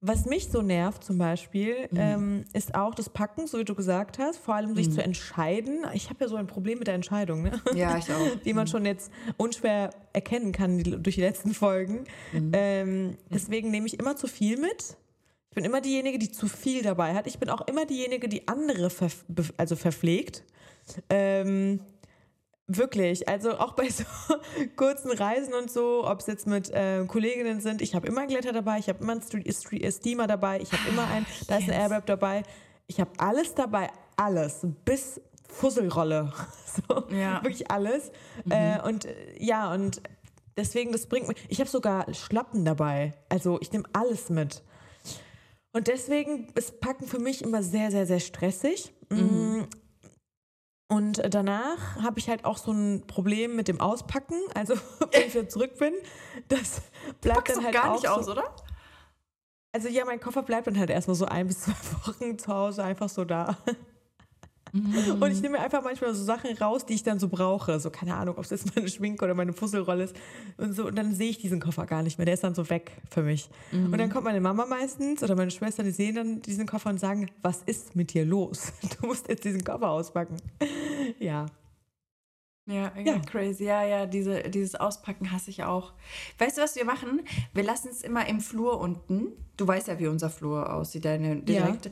was mich so nervt zum Beispiel, ähm, ist auch das Packen, so wie du gesagt hast, vor allem sich zu entscheiden. Ich habe ja so ein Problem mit der Entscheidung, ne? Ja, ich auch. wie man schon jetzt unschwer erkennen kann die, durch die letzten Folgen. Ähm, deswegen nehme ich immer zu viel mit. Ich bin immer diejenige, die zu viel dabei hat. Ich bin auch immer diejenige, die andere ver also verpflegt. Ähm, wirklich. Also auch bei so kurzen Reisen und so, ob es jetzt mit äh, Kolleginnen sind. Ich habe immer einen Glätter dabei, ich habe immer einen Stre Stre Steamer dabei, ich habe immer einen, da ist ein. Airbag dabei. Ich habe alles dabei, alles, bis Fusselrolle. So, Ja. Wirklich alles. Äh, und äh, ja, und deswegen, das bringt mich. Ich habe sogar Schlappen dabei. Also ich nehme alles mit. Und deswegen ist Packen für mich immer sehr, sehr, sehr stressig. Mm. Und danach habe ich halt auch so ein Problem mit dem Auspacken. Also wenn ich wieder zurück bin, das bleibt dann halt gar auch nicht so, aus, oder? Also ja, mein Koffer bleibt dann halt erstmal so ein bis zwei Wochen zu Hause einfach so da. Und ich nehme mir einfach manchmal so Sachen raus, die ich dann so brauche. So, keine Ahnung, ob es jetzt meine Schminke oder meine Fusselrolle ist. Und so, und dann sehe ich diesen Koffer gar nicht mehr. Der ist dann so weg für mich. Und dann kommt meine Mama meistens oder meine Schwester, die sehen dann diesen Koffer und sagen, was ist mit dir los? Du musst jetzt diesen Koffer auspacken. Ja. Ja, ja, Ja. crazy. Ja, ja, diese, dieses Auspacken hasse ich auch. Weißt du, was wir machen? Wir lassen es immer im Flur unten. Du weißt ja, wie unser Flur aussieht. Deine, direkt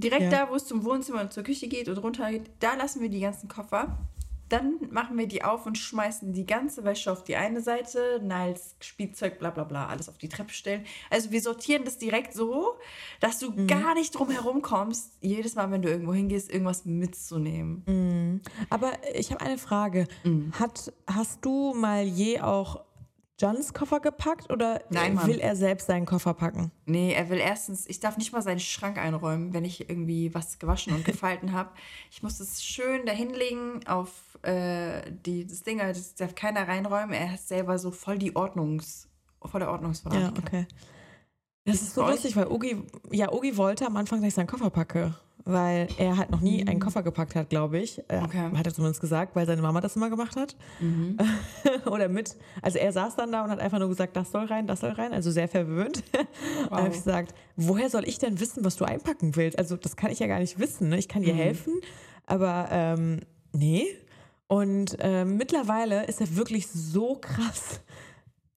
direkt Ja. da, wo es zum Wohnzimmer und zur Küche geht und runter geht, da lassen wir die ganzen Koffer. dann machen wir die auf und schmeißen die ganze Wäsche auf die eine Seite, Niles Spielzeug, bla bla bla, alles auf die Treppe stellen. Also wir sortieren das direkt so, dass du mhm. gar nicht drum herum kommst, jedes Mal, wenn du irgendwo hingehst, irgendwas mitzunehmen. Mhm. Aber ich habe eine Frage. Mhm. Hat, hast du mal je auch Johns Koffer gepackt oder Nein, will er selbst seinen Koffer packen? Nee, er will erstens, ich darf nicht mal seinen Schrank einräumen, wenn ich irgendwie was gewaschen und gefalten habe. Ich muss es schön da hinlegen auf äh, die, das Ding, das darf keiner reinräumen. Er ist selber so voll die Ordnungs, voll der Ordnungsverantwortung. Ja, okay. Das ist so lustig, weil Ugi, ja, Ugi wollte am Anfang, dass ich seinen Koffer packe weil er halt noch nie einen mhm. Koffer gepackt hat, glaube ich. Okay. Hat er zumindest gesagt, weil seine Mama das immer gemacht hat. Mhm. Oder mit. Also er saß dann da und hat einfach nur gesagt, das soll rein, das soll rein. Also sehr verwöhnt. Wow. Dann habe ich gesagt, woher soll ich denn wissen, was du einpacken willst? Also das kann ich ja gar nicht wissen. Ne? Ich kann dir mhm. helfen, aber ähm, nee. Und ähm, mittlerweile ist er wirklich so krass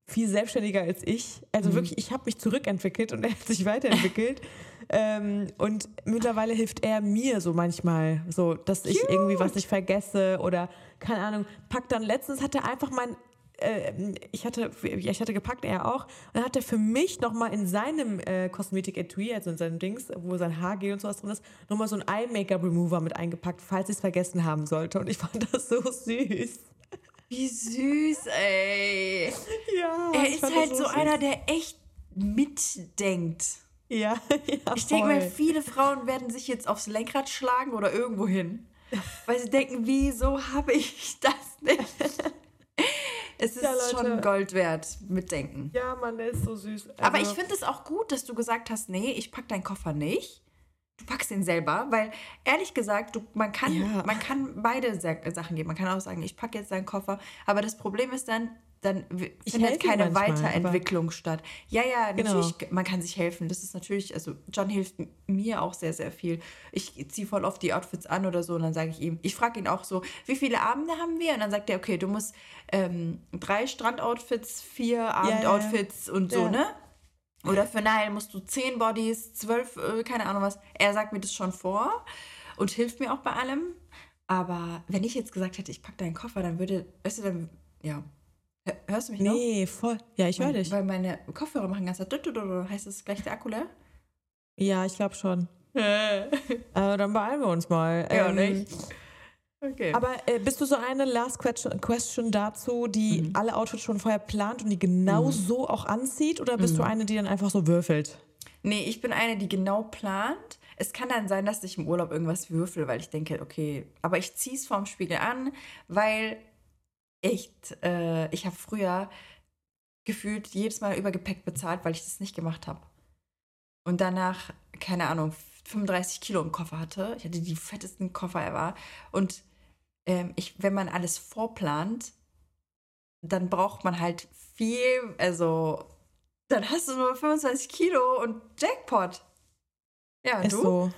viel selbstständiger als ich. Also mhm. wirklich, ich habe mich zurückentwickelt und er hat sich weiterentwickelt. ähm, und mittlerweile hilft er mir so manchmal, so, dass ich Cute. irgendwie was nicht vergesse oder keine Ahnung. Packt dann letztens hat er einfach mein äh, ich hatte, ich hatte gepackt, er auch. Und dann hat er für mich nochmal in seinem äh, Kosmetik-Etui, also in seinem Dings, wo sein Haargel und sowas drin ist, nochmal so ein Eye-Makeup-Remover mit eingepackt, falls ich es vergessen haben sollte. Und ich fand das so süß. Wie süß, ey. Ja. Er ist halt so, so einer, der echt mitdenkt. Ja, ja Ich denke mal, viele Frauen werden sich jetzt aufs Lenkrad schlagen oder irgendwo hin. Weil sie denken, wieso habe ich das nicht? Es ist ja, schon Gold wert, mitdenken. Ja, Mann, der ist so süß. Also Aber ich finde es auch gut, dass du gesagt hast, nee, ich packe deinen Koffer nicht du packst ihn selber, weil ehrlich gesagt, du, man, kann, ja. man kann beide Sachen geben. Man kann auch sagen, ich packe jetzt deinen Koffer, aber das Problem ist dann, dann ich findet keine manchmal, Weiterentwicklung statt. Ja, ja, genau. natürlich, genau. man kann sich helfen. Das ist natürlich, also John hilft mir auch sehr, sehr viel. Ich ziehe voll oft die Outfits an oder so und dann sage ich ihm, ich frage ihn auch so, wie viele Abende haben wir? Und dann sagt er, okay, du musst ähm, drei Strandoutfits, vier Abendoutfits ja, ja. und so, ne? Oder für Nile musst du zehn Bodies, zwölf, äh, keine Ahnung was. Er sagt mir das schon vor und hilft mir auch bei allem. Aber wenn ich jetzt gesagt hätte, ich packe deinen Koffer, dann würde, weißt du, dann, ja. Hörst du mich noch? Nee, voll. Ja, ich höre dich. Weil meine Kopfhörer machen ganz heißt das gleich der Akku leer? Ja, ich glaube schon. Aber dann beeilen wir uns mal. Ja, ähm, nicht? Okay. Aber äh, bist du so eine Last Question, question dazu, die mhm. alle Outfits schon vorher plant und die genau mhm. so auch anzieht? Oder bist mhm. du eine, die dann einfach so würfelt? Nee, ich bin eine, die genau plant. Es kann dann sein, dass ich im Urlaub irgendwas würfel, weil ich denke, okay, aber ich ziehe es vorm Spiegel an, weil echt, äh, ich habe früher gefühlt jedes Mal Übergepäck bezahlt, weil ich das nicht gemacht habe. Und danach, keine Ahnung, 35 Kilo im Koffer hatte. Ich hatte die fettesten Koffer ever. Und ähm, ich, wenn man alles vorplant, dann braucht man halt viel, also dann hast du nur 25 Kilo und Jackpot. Ja, ist du? so.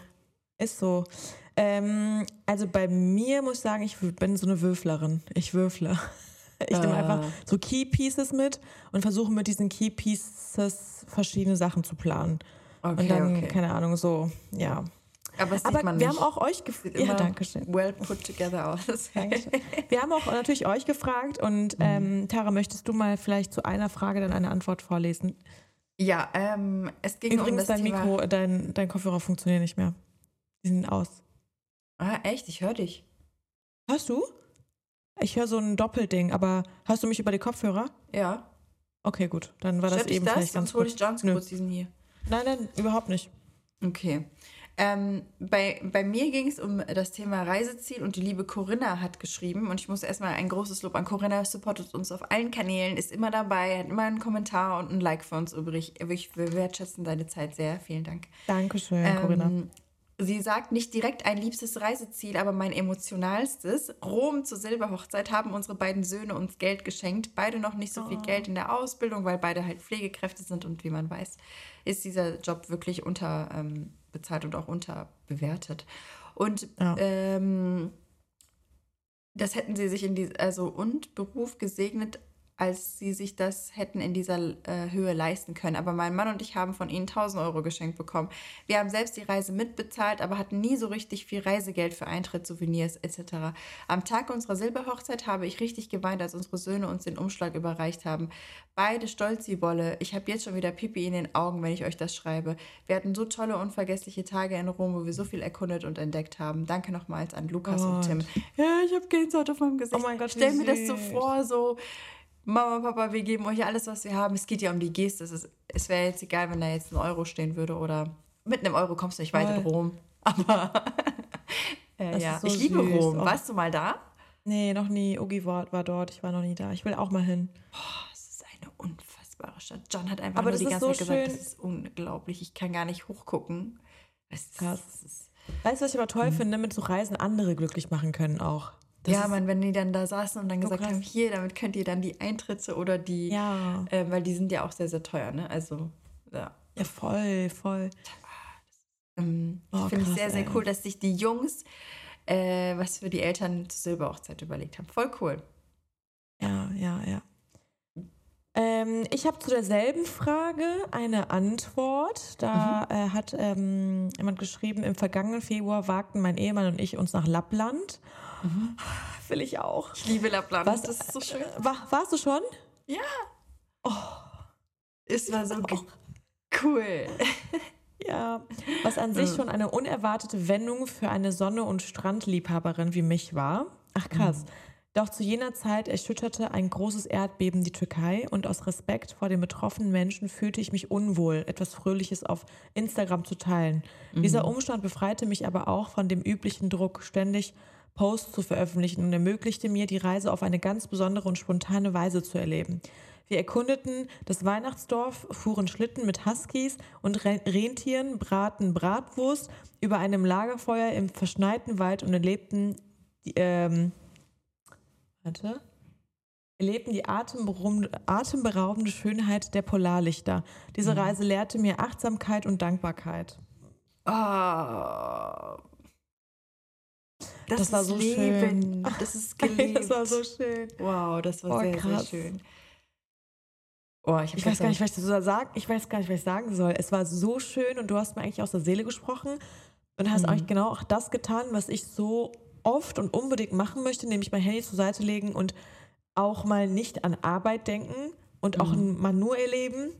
Ist so. Ähm, also bei mir muss ich sagen, ich bin so eine Würflerin. Ich würfle. Ich nehme einfach ah. so Key Pieces mit und versuche mit diesen Key Pieces verschiedene Sachen zu planen. Okay, und dann, okay. keine Ahnung, so, ja. Aber, Aber wir nicht. haben auch euch gefragt. Ja, danke schön. Well put together aus. wir haben auch natürlich euch gefragt und mhm. ähm, Tara, möchtest du mal vielleicht zu einer Frage dann eine Antwort vorlesen? Ja, ähm, es ging Übrigens, um das dein Thema... Mikro, dein, dein Kopfhörer funktioniert nicht mehr. Die sind aus. Ah, echt? Ich höre dich. Hörst du? Ich höre so ein Doppelding, aber hörst du mich über die Kopfhörer? Ja. Okay, gut. Dann war Stört das eben das? vielleicht ganz Sonst hole ich Johns kurz diesen hier. Nein, nein, überhaupt nicht. Okay. Ähm, bei, bei mir ging es um das Thema Reiseziel und die liebe Corinna hat geschrieben und ich muss erstmal ein großes Lob an Corinna, supportet uns auf allen Kanälen, ist immer dabei, hat immer einen Kommentar und ein Like für uns übrig. Wir wertschätzen deine Zeit sehr. Vielen Dank. Dankeschön, ähm, Corinna. Sie sagt nicht direkt ein liebstes Reiseziel, aber mein emotionalstes. Rom zur Silberhochzeit haben unsere beiden Söhne uns Geld geschenkt. Beide noch nicht so viel oh. Geld in der Ausbildung, weil beide halt Pflegekräfte sind und wie man weiß, ist dieser Job wirklich unterbezahlt ähm, und auch unterbewertet. Und ja. ähm, das hätten sie sich in die, also und Beruf gesegnet als sie sich das hätten in dieser äh, Höhe leisten können. Aber mein Mann und ich haben von ihnen 1000 Euro geschenkt bekommen. Wir haben selbst die Reise mitbezahlt, aber hatten nie so richtig viel Reisegeld für Eintritt, Souvenirs etc. Am Tag unserer Silberhochzeit habe ich richtig geweint, als unsere Söhne uns den Umschlag überreicht haben. Beide stolz wie Bolle. Ich habe jetzt schon wieder Pipi in den Augen, wenn ich euch das schreibe. Wir hatten so tolle, unvergessliche Tage in Rom, wo wir so viel erkundet und entdeckt haben. Danke nochmals an Lukas Gott. und Tim. Ja, ich habe Gänsehaut auf meinem Gesicht. Oh mein Gott, Stell mir das so vor, so Mama, Papa, wir geben euch alles, was wir haben. Es geht ja um die Geste. Es, es wäre jetzt egal, wenn da jetzt ein Euro stehen würde oder mit einem Euro kommst du nicht weit in Rom. Aber äh, ja, so ich liebe süß. Rom. Oh. Warst du mal da? Nee, noch nie. Ogi war, war dort. Ich war noch nie da. Ich will auch mal hin. Oh, es ist eine unfassbare Stadt. John hat einfach Aber nur die ganze so Zeit gesagt, das ist unglaublich. Ich kann gar nicht hochgucken. Es Krass. Ist, weißt du, was ich aber toll hm. finde? Mit so Reisen andere glücklich machen können auch. Das ja, man, wenn die dann da saßen und dann so gesagt krass. haben, hier, damit könnt ihr dann die Eintritte oder die, ja. Äh, weil die sind ja auch sehr, sehr teuer, ne? Also, ja. Ja, voll, voll. Ähm, oh, Finde ich sehr, sehr cool, dass sich die Jungs äh, was für die Eltern zur Silberhochzeit überlegt haben. Voll cool. Ja, ja, ja. Ähm, ich habe zu derselben Frage eine Antwort. Da mhm. äh, hat ähm, jemand geschrieben, im vergangenen Februar wagten mein Ehemann und ich uns nach Lappland. Mhm. Will ich auch. Ich liebe Lappland. Was, das ist so schön. Äh, war, warst du schon? Ja. Oh. Es war so oh. cool. Ja, was an sich schon eine unerwartete Wendung für eine Sonne- und Strandliebhaberin wie mich war. Ach krass. Mhm. Doch zu jener Zeit erschütterte ein großes Erdbeben die Türkei und aus Respekt vor den betroffenen Menschen fühlte ich mich unwohl, etwas Fröhliches auf Instagram zu teilen. Mhm. Dieser Umstand befreite mich aber auch von dem üblichen Druck, ständig Posts zu veröffentlichen und ermöglichte mir, die Reise auf eine ganz besondere und spontane Weise zu erleben. Wir erkundeten das Weihnachtsdorf, fuhren Schlitten mit Huskies und Rentieren, braten Bratwurst über einem Lagerfeuer im verschneiten Wald und erlebten die, ähm, warte, erlebten die atemberaubende Schönheit der Polarlichter. Diese mhm. Reise lehrte mir Achtsamkeit und Dankbarkeit. Oh, das, das war so Leben. schön. Das ist gelebt. das war so schön. Wow, das war oh, sehr, krass. sehr schön. Oh, ich, ich weiß gar nicht, was ich sagen. Ich weiß gar nicht, was ich sagen soll. Es war so schön und du hast mir eigentlich aus der Seele gesprochen und hast mhm. eigentlich genau auch das getan, was ich so oft und unbedingt machen möchte, nämlich mein Handy zur Seite legen und auch mal nicht an Arbeit denken und auch mhm. mal nur erleben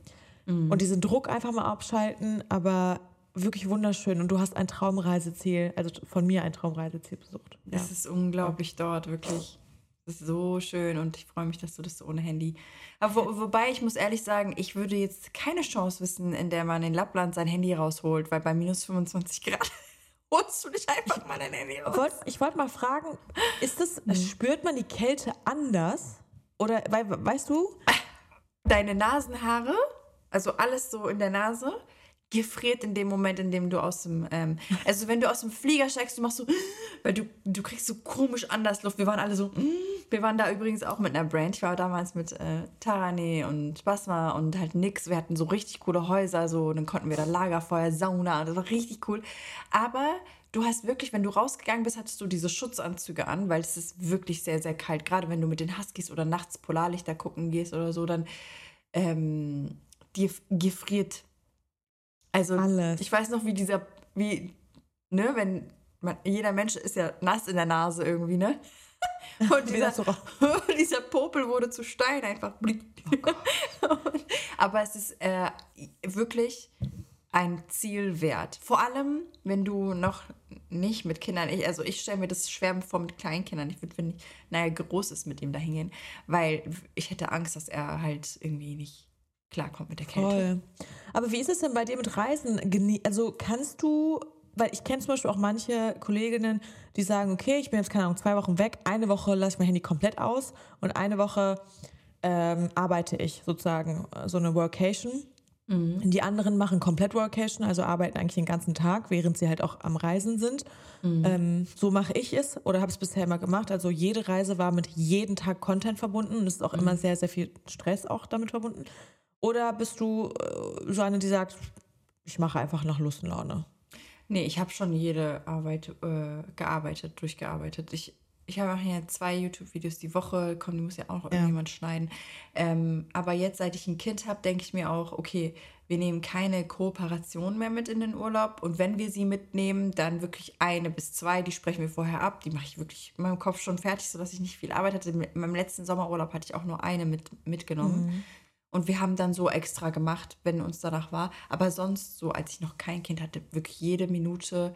mhm. und diesen Druck einfach mal abschalten, aber wirklich wunderschön und du hast ein Traumreiseziel, also von mir ein Traumreiseziel besucht. Ja. Es ist unglaublich dort, wirklich. Es ist so schön und ich freue mich, dass du das so ohne Handy. Aber wo, wobei ich muss ehrlich sagen, ich würde jetzt keine Chance wissen, in der man in Lappland sein Handy rausholt, weil bei minus 25 Grad holst du nicht einfach mal dein Handy raus. Wollt, ich wollte mal fragen, ist das, hm. spürt man die Kälte anders? Oder, weil, weißt du? Deine Nasenhaare, also alles so in der Nase, gefriert in dem Moment, in dem du aus dem, ähm, also wenn du aus dem Flieger steigst, du machst so, weil du, du kriegst so komisch anders Luft. Wir waren alle so, wir waren da übrigens auch mit einer Brand. Ich war damals mit äh, Tarane und Basma und halt nix. Wir hatten so richtig coole Häuser, so, dann konnten wir da Lagerfeuer, Sauna, das war richtig cool. Aber du hast wirklich, wenn du rausgegangen bist, hattest du diese Schutzanzüge an, weil es ist wirklich sehr, sehr kalt. Gerade wenn du mit den Huskies oder nachts Polarlichter gucken gehst oder so, dann ähm, dir gefriert also Alles. ich weiß noch, wie dieser, wie, ne, wenn man, jeder Mensch ist ja nass in der Nase irgendwie, ne? Und dieser, dieser Popel wurde zu Stein einfach. Oh Aber es ist äh, wirklich ein Ziel wert. Vor allem, wenn du noch nicht mit Kindern, ich, also ich stelle mir das schwer vor mit Kleinkindern. Ich würde, wenn ich, naja, groß ist, mit ihm da hingehen, weil ich hätte Angst, dass er halt irgendwie nicht klarkommt mit der Kälte. Voll. Aber wie ist es denn bei dir mit Reisen? Also kannst du, weil ich kenne zum Beispiel auch manche Kolleginnen, die sagen, okay, ich bin jetzt keine Ahnung, zwei Wochen weg, eine Woche lasse ich mein Handy komplett aus und eine Woche ähm, arbeite ich sozusagen so eine Workation. Mhm. Die anderen machen komplett Workation, also arbeiten eigentlich den ganzen Tag, während sie halt auch am Reisen sind. Mhm. Ähm, so mache ich es oder habe es bisher immer gemacht. Also jede Reise war mit jedem Tag Content verbunden und es ist auch mhm. immer sehr, sehr viel Stress auch damit verbunden. Oder bist du äh, so eine, die sagt, ich mache einfach nach Lust und Laune? Nee, ich habe schon jede Arbeit äh, gearbeitet, durchgearbeitet. Ich, ich habe auch hier zwei YouTube-Videos die Woche, komm, die muss ja auch noch irgendjemand schneiden. Ähm, aber jetzt, seit ich ein Kind habe, denke ich mir auch, okay, wir nehmen keine Kooperation mehr mit in den Urlaub. Und wenn wir sie mitnehmen, dann wirklich eine bis zwei. Die sprechen wir vorher ab. Die mache ich wirklich in meinem Kopf schon fertig, sodass ich nicht viel Arbeit hatte. In meinem letzten Sommerurlaub hatte ich auch nur eine mit, mitgenommen. Mhm. Und wir haben dann so extra gemacht, wenn uns danach war. Aber sonst, so als ich noch kein Kind hatte, wirklich jede Minute.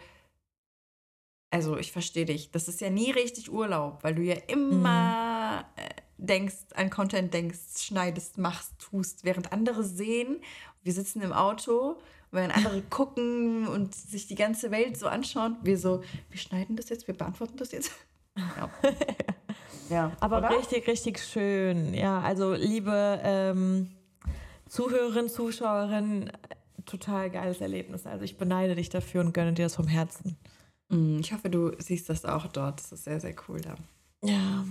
Also ich verstehe dich. Das ist ja nie richtig Urlaub, weil du ja immer mhm. denkst, an Content denkst, schneidest, machst, tust, während andere sehen. Wir sitzen im Auto, während andere gucken und sich die ganze Welt so anschauen. Wir so, wir schneiden das jetzt, wir beantworten das jetzt. Ja. Ja, aber oder? richtig, richtig schön. Ja, also liebe ähm, Zuhörerinnen, Zuschauerinnen, total geiles Erlebnis. Also ich beneide dich dafür und gönne dir das vom Herzen. Mm, ich hoffe, du siehst das auch dort. Das ist sehr, sehr cool da. Ja.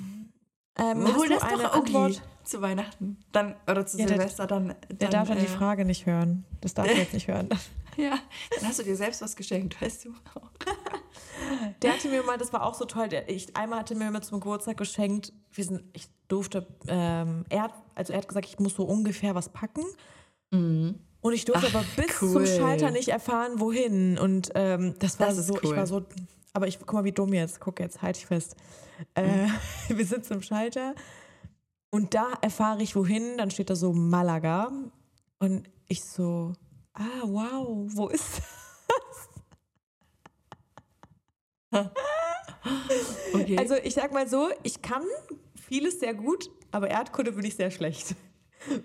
Ähm, Hol das eine doch Antwort zu Weihnachten dann oder zu ja, Silvester dann, dann. Der darf dann äh, die Frage nicht hören. Das darf er jetzt nicht hören. ja, dann hast du dir selbst was geschenkt, weißt du. Der hatte mir mal, das war auch so toll, der, ich, einmal hatte mir mal zum Geburtstag geschenkt, wir sind, ich durfte, ähm, er, also er hat gesagt, ich muss so ungefähr was packen. Mhm. Und ich durfte Ach, aber bis cool. zum Schalter nicht erfahren, wohin. Und ähm, das war das so, cool. ich war so, aber ich guck mal, wie dumm jetzt, guck jetzt, halt ich fest. Äh, mhm. wir sitzen im Schalter und da erfahre ich, wohin, dann steht da so Malaga. Und ich so, ah, wow, wo ist das? okay. Also ich sag mal so, ich kann vieles sehr gut, aber Erdkunde bin ich sehr schlecht.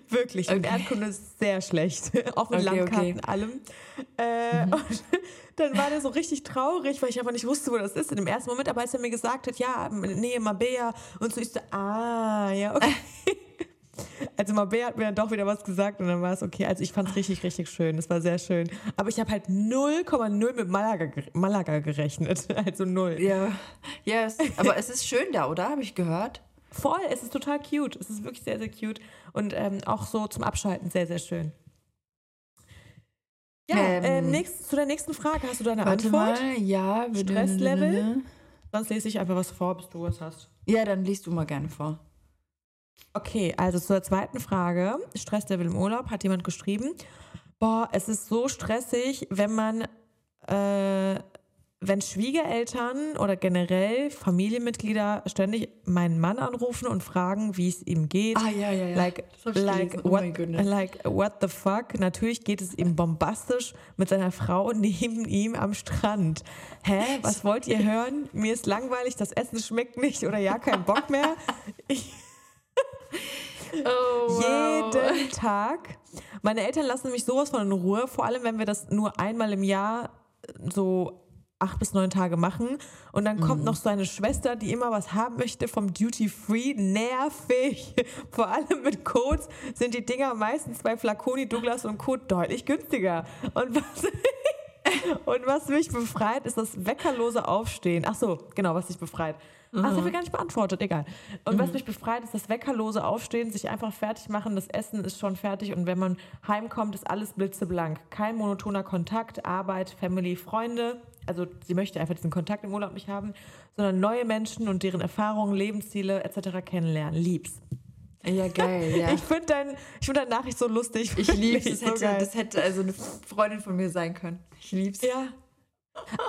Wirklich. Okay. Erdkunde ist sehr schlecht. Auch mit okay, Landkarten, okay. allem. Äh, mhm. Und dann war der so richtig traurig, weil ich einfach nicht wusste, wo das ist in dem ersten Moment. Aber als er mir gesagt hat, ja, nee, Mabea und so, ich so, ah, ja, okay. Also Mabea hat mir dann doch wieder was gesagt und dann war es okay. Also ich fand es richtig, richtig schön. Es war sehr schön. Aber ich habe halt 0,0 mit Malaga, Malaga gerechnet. Also null. Ja, yes. aber es ist schön da, oder? Habe ich gehört. Voll, es ist total cute. Es ist wirklich sehr, sehr cute. Und ähm, auch so zum Abschalten sehr, sehr schön. Ja, ähm, ähm, nächst, zu der nächsten Frage. Hast du deine warte Antwort? Mal, ja. Stresslevel? Sonst lese ich einfach was vor, bis du was hast. Ja, dann liest du mal gerne vor. Okay, also zur zweiten Frage. Stresslevel im Urlaub hat jemand geschrieben. Boah, es ist so stressig, wenn man, äh, wenn Schwiegereltern oder generell Familienmitglieder ständig meinen Mann anrufen und fragen, wie es ihm geht. Ah, ja, ja, ja. Like, like, oh what, like, what the fuck? Natürlich geht es ihm bombastisch mit seiner Frau neben ihm am Strand. Hä? Was wollt ihr hören? Mir ist langweilig, das Essen schmeckt nicht oder ja, kein Bock mehr. Ich Oh, wow. Jeden Tag. Meine Eltern lassen mich sowas von in Ruhe, vor allem wenn wir das nur einmal im Jahr so acht bis neun Tage machen. Und dann kommt mhm. noch so eine Schwester, die immer was haben möchte vom Duty Free. Nervig. Vor allem mit Codes sind die Dinger meistens bei Flaconi, Douglas und Co. deutlich günstiger. Und was, und was mich befreit, ist das weckerlose Aufstehen. Ach so, genau, was dich befreit. Mhm. Ach, das haben wir gar nicht beantwortet, egal. Und mhm. was mich befreit, ist das weckerlose Aufstehen, sich einfach fertig machen. Das Essen ist schon fertig und wenn man heimkommt, ist alles blitzeblank. Kein monotoner Kontakt, Arbeit, Family, Freunde. Also sie möchte einfach diesen Kontakt im Urlaub nicht haben, sondern neue Menschen und deren Erfahrungen, Lebensziele etc. kennenlernen. Lieb's. Ja, geil, ja. Ich finde dein, find deine Nachricht so lustig. Ich lieb's. Das, so das hätte also eine Freundin von mir sein können. Ich lieb's. Ja,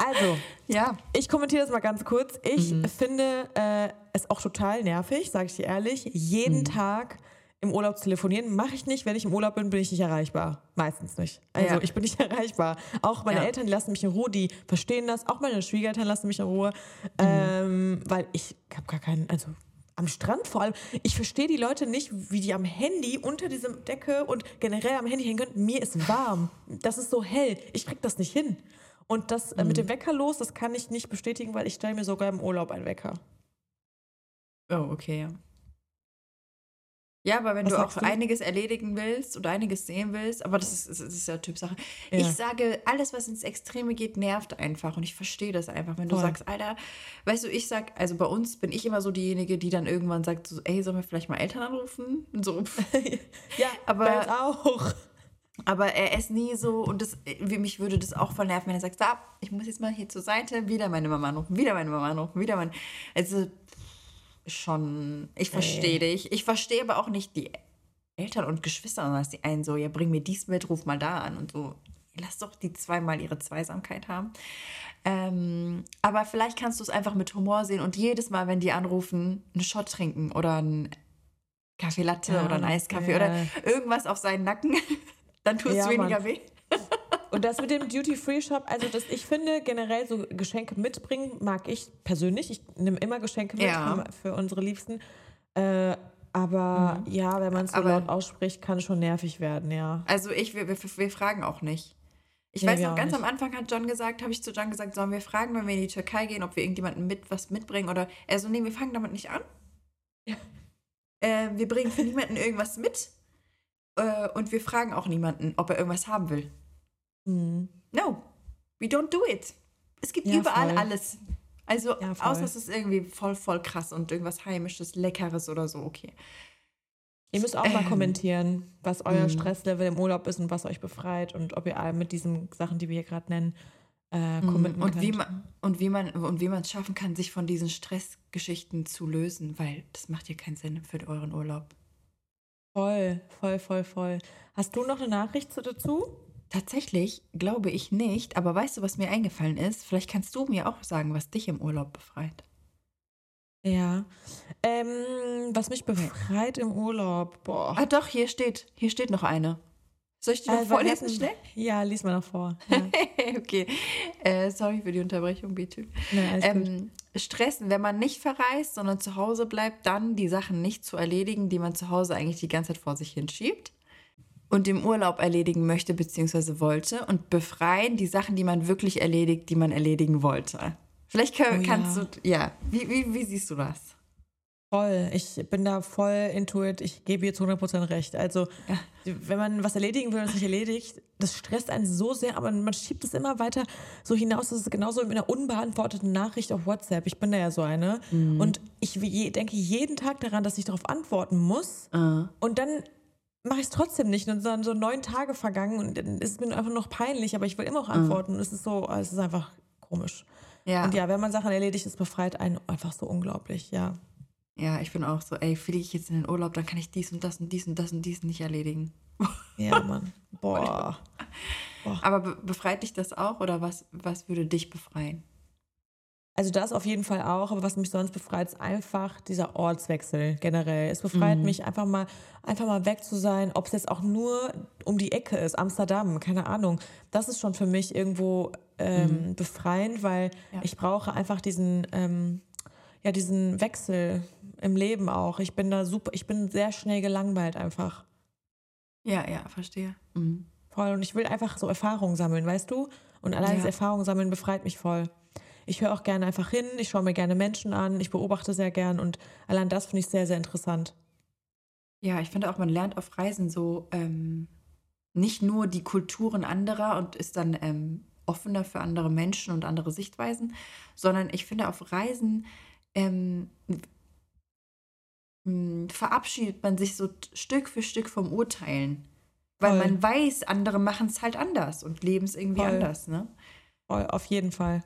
also, ja. ich kommentiere das mal ganz kurz. Ich mhm. finde äh, es auch total nervig, sage ich dir ehrlich, jeden mhm. Tag im Urlaub zu telefonieren. Mache ich nicht. Wenn ich im Urlaub bin, bin ich nicht erreichbar. Meistens nicht. Also ja. ich bin nicht erreichbar. Auch meine ja. Eltern, die lassen mich in Ruhe, die verstehen das. Auch meine Schwiegereltern lassen mich in Ruhe. Mhm. Ähm, weil ich habe gar keinen, also am Strand vor allem. Ich verstehe die Leute nicht, wie die am Handy unter dieser Decke und generell am Handy hängen können. Mir ist warm. Das ist so hell. Ich krieg das nicht hin. Und das äh, mit dem mhm. Wecker los, das kann ich nicht bestätigen, weil ich stelle mir sogar im Urlaub einen Wecker. Oh, okay, ja. Ja, aber wenn Was du auch du? einiges erledigen willst oder einiges sehen willst, aber das ist, das ist ja Typsache. Ja. Ich sage, alles, was ins Extreme geht, nervt einfach. Und ich verstehe das einfach. Wenn du Voll. sagst, Alter, weißt du, ich sag, also bei uns bin ich immer so diejenige, die dann irgendwann sagt, so, ey, sollen wir vielleicht mal Eltern anrufen? Und so. ja, aber auch. Aber er ist nie so, und das, mich würde das auch voll nerven, wenn er sagt, so, ich muss jetzt mal hier zur Seite, wieder meine Mama anrufen, wieder meine Mama anrufen, wieder mein. Also, schon, ich verstehe dich. Ich verstehe aber auch nicht die Eltern und Geschwister, dass die einen so, ja, bring mir dies mit, ruf mal da an und so. Lass doch die zweimal ihre Zweisamkeit haben. Ähm, aber vielleicht kannst du es einfach mit Humor sehen und jedes Mal, wenn die anrufen, einen Shot trinken oder einen Kaffee Latte ja, oder einen Eiskaffee ja. oder irgendwas auf seinen Nacken, dann tut es ja, weniger Mann. weh. Und das mit dem Duty-Free-Shop, also das, ich finde generell so Geschenke mitbringen, mag ich persönlich. Ich nehme immer Geschenke mit ja. für unsere Liebsten. Äh, aber mhm. ja, wenn man es so laut ausspricht, kann es schon nervig werden, ja. Also ich, wir, wir, wir fragen auch nicht. Ich nee, weiß noch, ganz am Anfang hat John gesagt, habe ich zu John gesagt, sollen wir fragen, wenn wir in die Türkei gehen, ob wir irgendjemanden mit was mitbringen oder er so, nee, wir fangen damit nicht an. Ja. Äh, wir bringen für niemanden irgendwas mit äh, und wir fragen auch niemanden, ob er irgendwas haben will. Mhm. No, we don't do it. Es gibt ja, überall voll. alles. Also, ja, außer es ist irgendwie voll, voll krass und irgendwas Heimisches, Leckeres oder so, okay. Ihr müsst auch ähm, mal kommentieren, was euer mhm. Stresslevel im Urlaub ist und was euch befreit und ob ihr mit diesen Sachen, die wir hier gerade nennen, äh, mhm. und könnt. Wie man, und wie man und wie man es schaffen kann, sich von diesen Stressgeschichten zu lösen, weil das macht ja keinen Sinn für euren Urlaub. Voll, voll, voll, voll. Hast du noch eine Nachricht dazu? Tatsächlich glaube ich nicht, aber weißt du, was mir eingefallen ist? Vielleicht kannst du mir auch sagen, was dich im Urlaub befreit. Ja. Ähm, was mich befreit im Urlaub. Boah. Ah, doch, hier steht, hier steht noch eine. Soll ich die noch also, vorlesen schnell? Ja, lies mal noch vor. Ja. okay. Äh, sorry für die Unterbrechung, B-Typ. Ähm, stressen, wenn man nicht verreist, sondern zu Hause bleibt, dann die Sachen nicht zu erledigen, die man zu Hause eigentlich die ganze Zeit vor sich hinschiebt und im Urlaub erledigen möchte bzw. wollte und befreien die Sachen, die man wirklich erledigt, die man erledigen wollte. Vielleicht kann, oh, kannst ja. du, ja, wie, wie, wie siehst du das? Voll, ich bin da voll intuit, ich gebe jetzt 100% recht. Also, ja. wenn man was erledigen will und es nicht erledigt, das stresst einen so sehr, aber man schiebt es immer weiter so hinaus. Das ist genauso mit einer unbeantworteten Nachricht auf WhatsApp. Ich bin da ja so eine. Mhm. Und ich denke jeden Tag daran, dass ich darauf antworten muss. Mhm. Und dann mache ich es trotzdem nicht. Und dann so neun Tage vergangen und dann ist es mir einfach noch peinlich, aber ich will immer auch mhm. antworten. Mhm. Es ist so, es ist einfach komisch. Ja. Und ja, wenn man Sachen erledigt, ist befreit einen einfach so unglaublich, ja. Ja, ich bin auch so, ey, fliege ich jetzt in den Urlaub, dann kann ich dies und das und dies und das und dies nicht erledigen. Ja, Mann. Boah. Boah. Aber be befreit dich das auch oder was, was würde dich befreien? Also das auf jeden Fall auch, aber was mich sonst befreit, ist einfach dieser Ortswechsel generell. Es befreit mhm. mich einfach mal, einfach mal weg zu sein, ob es jetzt auch nur um die Ecke ist, Amsterdam, keine Ahnung. Das ist schon für mich irgendwo ähm, mhm. befreiend, weil ja. ich brauche einfach diesen, ähm, ja, diesen Wechsel im Leben auch. Ich bin da super, ich bin sehr schnell gelangweilt einfach. Ja, ja, verstehe. Mhm. Voll. Und ich will einfach so Erfahrungen sammeln, weißt du? Und allein ja. diese Erfahrungen sammeln befreit mich voll ich höre auch gerne einfach hin, ich schaue mir gerne Menschen an, ich beobachte sehr gern und allein das finde ich sehr, sehr interessant. Ja, ich finde auch, man lernt auf Reisen so ähm, nicht nur die Kulturen anderer und ist dann ähm, offener für andere Menschen und andere Sichtweisen, sondern ich finde, auf Reisen ähm, verabschiedet man sich so Stück für Stück vom Urteilen. Weil Voll. man weiß, andere machen es halt anders und leben es irgendwie Voll. anders, ne? Voll, auf jeden Fall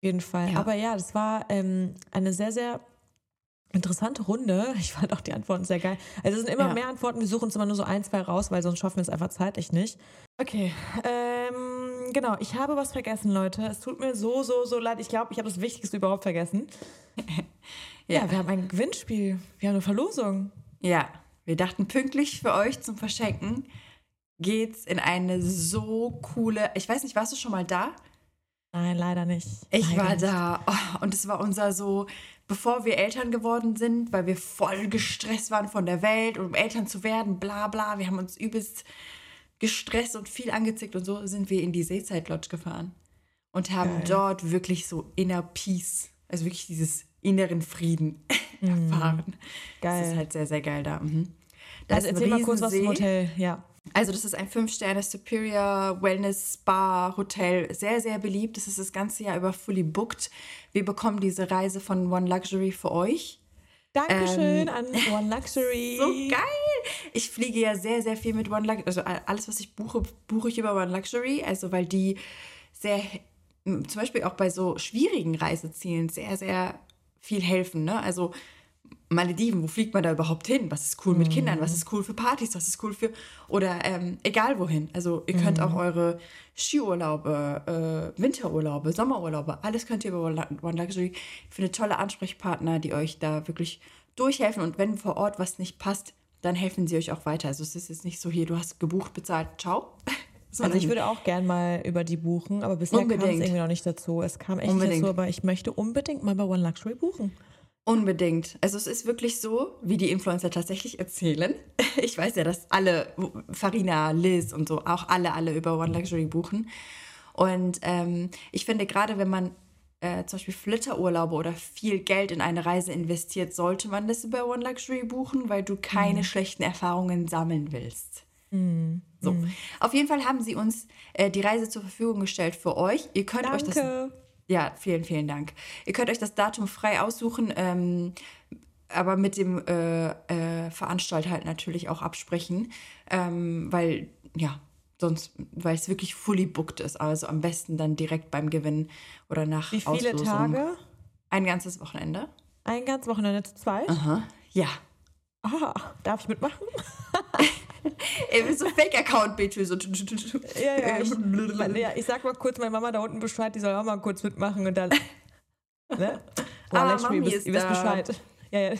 jeden Fall. Ja. Aber ja, das war ähm, eine sehr, sehr interessante Runde. Ich fand auch die Antworten sehr geil. Also es sind immer ja. mehr Antworten. Wir suchen uns immer nur so ein, zwei raus, weil sonst schaffen wir es einfach zeitlich nicht. Okay. Ähm, genau, ich habe was vergessen, Leute. Es tut mir so, so, so leid. Ich glaube, ich habe das Wichtigste überhaupt vergessen. ja. ja, wir haben ein Gewinnspiel. Wir haben eine Verlosung. Ja, wir dachten pünktlich für euch zum Verschenken geht's in eine so coole. Ich weiß nicht, warst du schon mal da? Nein, leider nicht. Ich leider war nicht. da oh, und es war unser so, bevor wir Eltern geworden sind, weil wir voll gestresst waren von der Welt und um Eltern zu werden, bla bla. Wir haben uns übelst gestresst und viel angezickt und so sind wir in die Seezeit Lodge gefahren und haben Geil. dort wirklich so inner Peace, also wirklich dieses inneren Frieden mhm. erfahren. Geil. Das ist halt sehr, sehr geil da. Mhm. Da also erzähl mal kurz was zum Hotel, ja. Also das ist ein 5-Sterne Superior Wellness Spa Hotel, sehr, sehr beliebt. Das ist das ganze Jahr über fully booked. Wir bekommen diese Reise von One Luxury für euch. Dankeschön ähm, an One Luxury. so geil. Ich fliege ja sehr, sehr viel mit One Luxury. Also alles, was ich buche, buche ich über One Luxury. Also weil die sehr, zum Beispiel auch bei so schwierigen Reisezielen sehr, sehr viel helfen. Ne? Also Malediven, wo fliegt man da überhaupt hin? Was ist cool mit Kindern? Was ist cool für Partys? Was ist cool für. Oder ähm, egal wohin. Also, ihr könnt auch eure Skiurlaube, äh, Winterurlaube, Sommerurlaube, alles könnt ihr über One Luxury. Ich finde tolle Ansprechpartner, die euch da wirklich durchhelfen. Und wenn vor Ort was nicht passt, dann helfen sie euch auch weiter. Also, es ist jetzt nicht so hier, du hast gebucht, bezahlt, ciao. Also ich würde auch gern mal über die buchen, aber bisher kam es irgendwie noch nicht dazu. Es kam echt Unbedingt. nicht dazu, aber ich möchte unbedingt mal bei One Luxury buchen. Unbedingt. Also es ist wirklich so, wie die Influencer tatsächlich erzählen. Ich weiß ja, dass alle, Farina, Liz und so, auch alle, alle über One Luxury buchen. Und ähm, ich finde, gerade wenn man äh, zum Beispiel Flitterurlaube oder viel Geld in eine Reise investiert, sollte man das über One Luxury buchen, weil du keine schlechten Erfahrungen sammeln willst. So. Auf jeden Fall haben sie uns äh, die Reise zur Verfügung gestellt für euch. Ihr könnt euch das Danke. ja, vielen, vielen Dank. Ihr könnt euch das Datum frei aussuchen, ähm, aber mit dem äh, äh, Veranstalter halt natürlich auch absprechen, ähm, weil, ja, sonst, weil es wirklich fully booked ist. Also am besten dann direkt beim Gewinn oder nach Wie viele Auslosung. Tage? Ein ganzes Wochenende. Ein ganz Wochenende zu zweit? Aha. Ja. Ah, darf ich mitmachen? Ey, mit so Fake-Account, Beatrice. So. Ja, ja. Ich, meine, ja, ich sag mal kurz meiner Mama da unten Bescheid, die soll auch mal kurz mitmachen und dann. Ne? Ah, Luxury, Mami ihr wisst, ist ihr wisst. Bescheid. Ja, ja.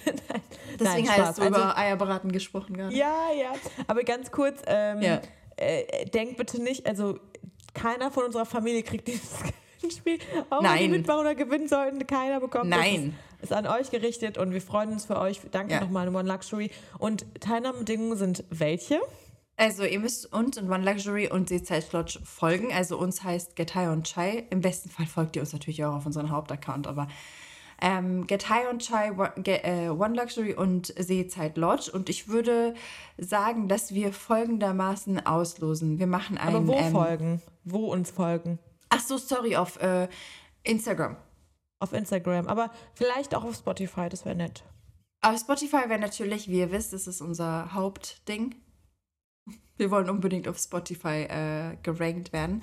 Deswegen Nein, hast du Also- über Eierbraten gesprochen gerade. Ja, ja. Aber ganz kurz, ähm, Ja. äh, denkt bitte nicht, also keiner von unserer Familie kriegt dieses Gewinnspiel. Auch wenn die Nein. mitmachen oder gewinnen sollten, keiner bekommt das. Nein. Ist, ist an euch gerichtet und wir freuen uns für euch. Danke Ja. nochmal an One Luxury. Und Teilnahmebedingungen sind welche? Also ihr müsst uns und One Luxury und Seezeit Lodge folgen. Also uns heißt Get High und Chai. Im besten Fall folgt ihr uns natürlich auch auf unseren Hauptaccount, aber ähm, Get High und Chai, One- äh, One Luxury und Seezeit Lodge. Und ich würde sagen, dass wir folgendermaßen auslosen. Wir machen ein... Aber wo ähm, folgen? Wo uns folgen? Ach so, sorry, auf äh, Instagram. Auf Instagram. Aber vielleicht auch auf Spotify, das wäre nett. Auf Spotify wäre natürlich, wie ihr wisst, das ist unser Hauptding. Wir wollen unbedingt auf Spotify äh, gerankt werden.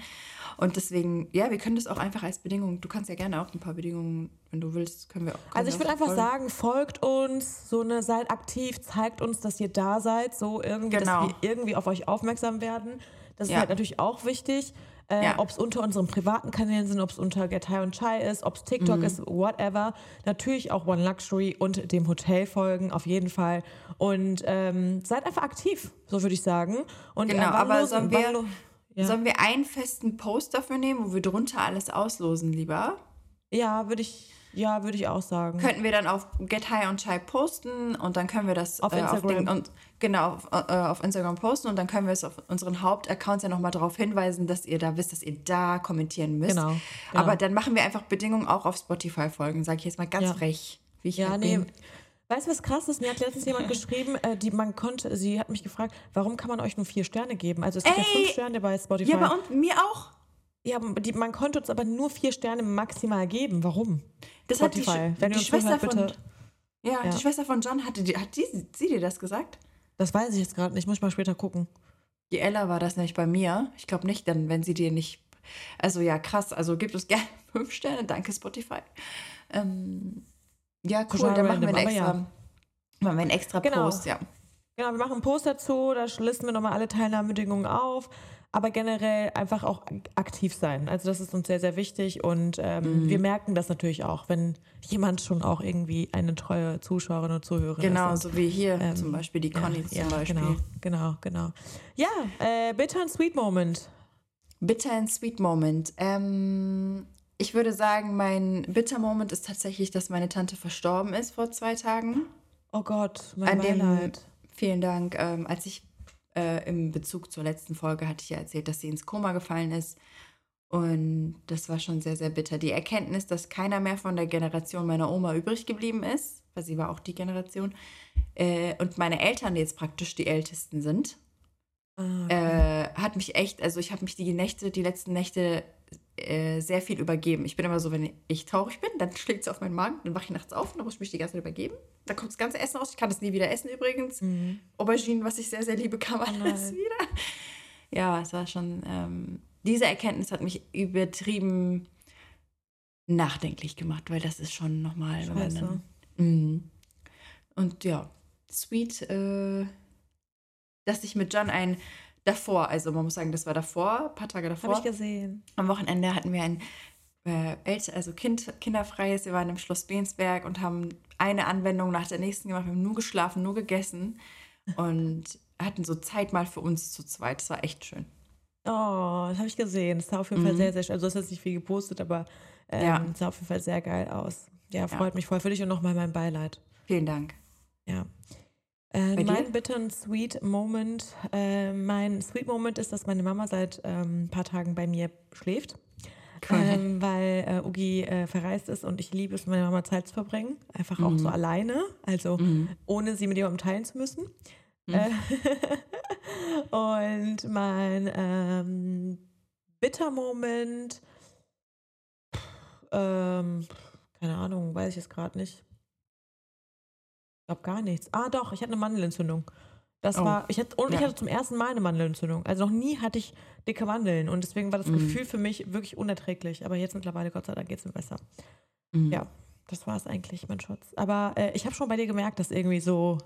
Und deswegen, ja, wir können das auch einfach als Bedingung. Du kannst ja gerne auch ein paar Bedingungen, wenn du willst, können wir auch. können Also ich auch einfach folgen. sagen, folgt uns, so eine, seid aktiv, zeigt uns, dass ihr da seid, so irgendwie, Genau. dass wir irgendwie auf euch aufmerksam werden. Das ist Ja. halt natürlich auch wichtig. Äh, Ja. Ob es unter unseren privaten Kanälen sind, ob es unter Get High und Chai ist, ob es TikTok Mhm. ist, whatever. Natürlich auch One Luxury und dem Hotel folgen, auf jeden Fall. Und ähm, seid einfach aktiv, so würde ich sagen. Und, Genau, aber sollen wir- Ja. Sollen wir einen festen Post dafür nehmen, wo wir drunter alles auslosen, lieber? Ja, würde ich, ja, würde ich auch sagen. Könnten wir dann auf Get High und Chai posten und dann können wir das Auf äh, Instagram. Ding und genau auf, äh, auf Instagram posten und dann können wir es auf unseren Hauptaccounts ja nochmal darauf hinweisen, dass ihr da wisst, dass ihr da kommentieren müsst. Genau, genau. Aber dann machen wir einfach Bedingungen auch auf Spotify folgen, sage ich jetzt mal ganz Ja. frech, wie ich Ja, halt nee. bin. Weißt du, was krass ist? Mir hat letztens jemand geschrieben, äh, die man konnte, sie hat mich gefragt, warum kann man euch nur vier Sterne geben? Also es gibt ja Ey! fünf Sterne bei Spotify. Ja, bei uns, mir auch. Ja, die, man konnte uns aber nur vier Sterne maximal geben. Warum? Das hat die, Spotify. Wenn die Schwester zuhört, von ja, Ja. die Schwester von John hatte die, hat die, sie dir das gesagt? Das weiß ich jetzt gerade nicht. Muss ich mal später gucken. Die Ella war das nämlich bei mir. Ich glaube nicht, dann wenn sie dir nicht. Also ja, krass. Also gib uns gerne fünf Sterne. Danke, Spotify. Ähm, ja, cool. Total Dann machen wir einen extra, ja. machen wir einen extra Genau. Post, ja. Genau, wir machen einen Post dazu, da listen wir nochmal alle Teilnahmebedingungen auf. Aber generell einfach auch aktiv sein. Also das ist uns sehr, sehr wichtig und ähm, Mhm. wir merken das natürlich auch, wenn jemand schon auch irgendwie eine treue Zuschauerin oder Zuhörerin Genau, ist. so wie hier Ähm, zum Beispiel die Conny ja, zum Beispiel. Genau, genau, genau. Ja, äh, Bitter and Sweet Moment. Bitter and Sweet Moment. Ähm, ich würde sagen, mein Bitter Moment ist tatsächlich, dass meine Tante verstorben ist vor zwei Tagen. Oh Gott, mein An dem, Beileid. vielen Dank. Ähm, als ich äh, im Bezug zur letzten Folge hatte ich ja erzählt, dass sie ins Koma gefallen ist. Und das war schon sehr, sehr bitter. Die Erkenntnis, dass keiner mehr von der Generation meiner Oma übrig geblieben ist, weil sie war auch die Generation, äh, und meine Eltern jetzt praktisch die Ältesten sind, Ah, äh, hat mich echt, also ich habe mich die Nächte, die letzten Nächte äh, sehr viel übergeben. Ich bin immer so, wenn ich traurig bin, dann schlägt es auf meinen Magen, dann wache ich nachts auf und dann muss ich mich die ganze Zeit übergeben. Dann kommt das ganze Essen raus. Ich kann das nie wieder essen übrigens. mhm. Auberginen, was ich sehr, sehr liebe, kam alles nein. wieder. Ja, es war schon, ähm, diese Erkenntnis hat mich übertrieben nachdenklich gemacht, weil das ist schon nochmal, Scheiße. dann, Mhm. Und ja, sweet, äh, dass ich mit John ein davor, also man muss sagen, das war davor, ein paar Tage davor. Habe ich gesehen. Am Wochenende hatten wir ein äh, älter, also kind, kinderfreies. Wir waren im Schloss Bensberg und haben eine Anwendung nach der nächsten gemacht. Wir haben nur geschlafen, nur gegessen und hatten so Zeit mal für uns zu zweit. Das war echt schön. Oh, das habe ich gesehen. Das sah auf jeden Fall sehr, sehr schön. Also, du hast jetzt nicht viel gepostet, aber ähm, Ja. sah auf jeden Fall sehr geil aus. Ja, freut mich voll für dich und nochmal mein Beileid. Vielen Dank. Ja. Äh, mein bitteren Sweet Moment, äh, mein Sweet Moment ist, dass meine Mama seit ähm, ein paar Tagen bei mir schläft. Cool. Ähm, weil äh, Ugi äh, verreist ist und ich liebe es, mit meiner Mama Zeit zu verbringen. Einfach auch Mhm. so alleine, also ohne sie mit jemandem teilen zu müssen. Mhm. Äh, und mein ähm, bitter Moment, pff, ähm, keine Ahnung, weiß ich jetzt gerade nicht. Ich glaube gar nichts. Ah, doch, ich hatte eine Mandelentzündung. Das Oh. war, ich hatte, und ich Ja. hatte zum ersten Mal eine Mandelentzündung. Also noch nie hatte ich dicke Mandeln und deswegen war das Mhm. Gefühl für mich wirklich unerträglich. Aber jetzt mittlerweile, Gott sei Dank, geht es mir besser. Mhm. Ja, das war es eigentlich, mein Schatz. Aber äh, ich habe schon bei dir gemerkt, dass irgendwie so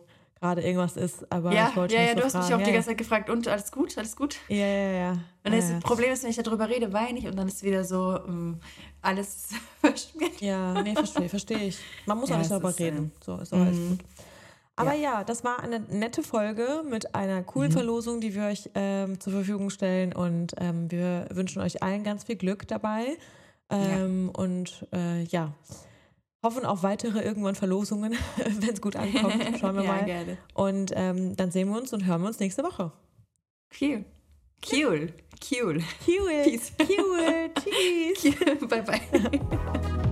gerade irgendwas ist. Aber Ja, ich wollte ja, ja, so du hast mich auch ja, die ganze Zeit gefragt, und alles gut, alles gut? Ja, ja, ja. Und das ja. Problem ist, wenn ich darüber rede, weine ich und dann ist wieder so ähm, alles verschmiert. Ja, nee, verstehe, verstehe ich. Man muss auch nicht darüber äh, reden. So, ist auch alles mhm. gut. Aber ja. das war eine nette Folge mit einer coolen Mhm. Verlosung, die wir euch ähm, zur Verfügung stellen. Und ähm, wir wünschen euch allen ganz viel Glück dabei. Ähm, Und äh, ja, hoffen auf weitere irgendwann Verlosungen, wenn es gut ankommt. Schauen wir ja, mal. gerne. Und ähm, dann sehen wir uns und hören wir uns nächste Woche. Cool. Cool. Cool. Cool. Peace. Cool. Tschüss. bye, bye.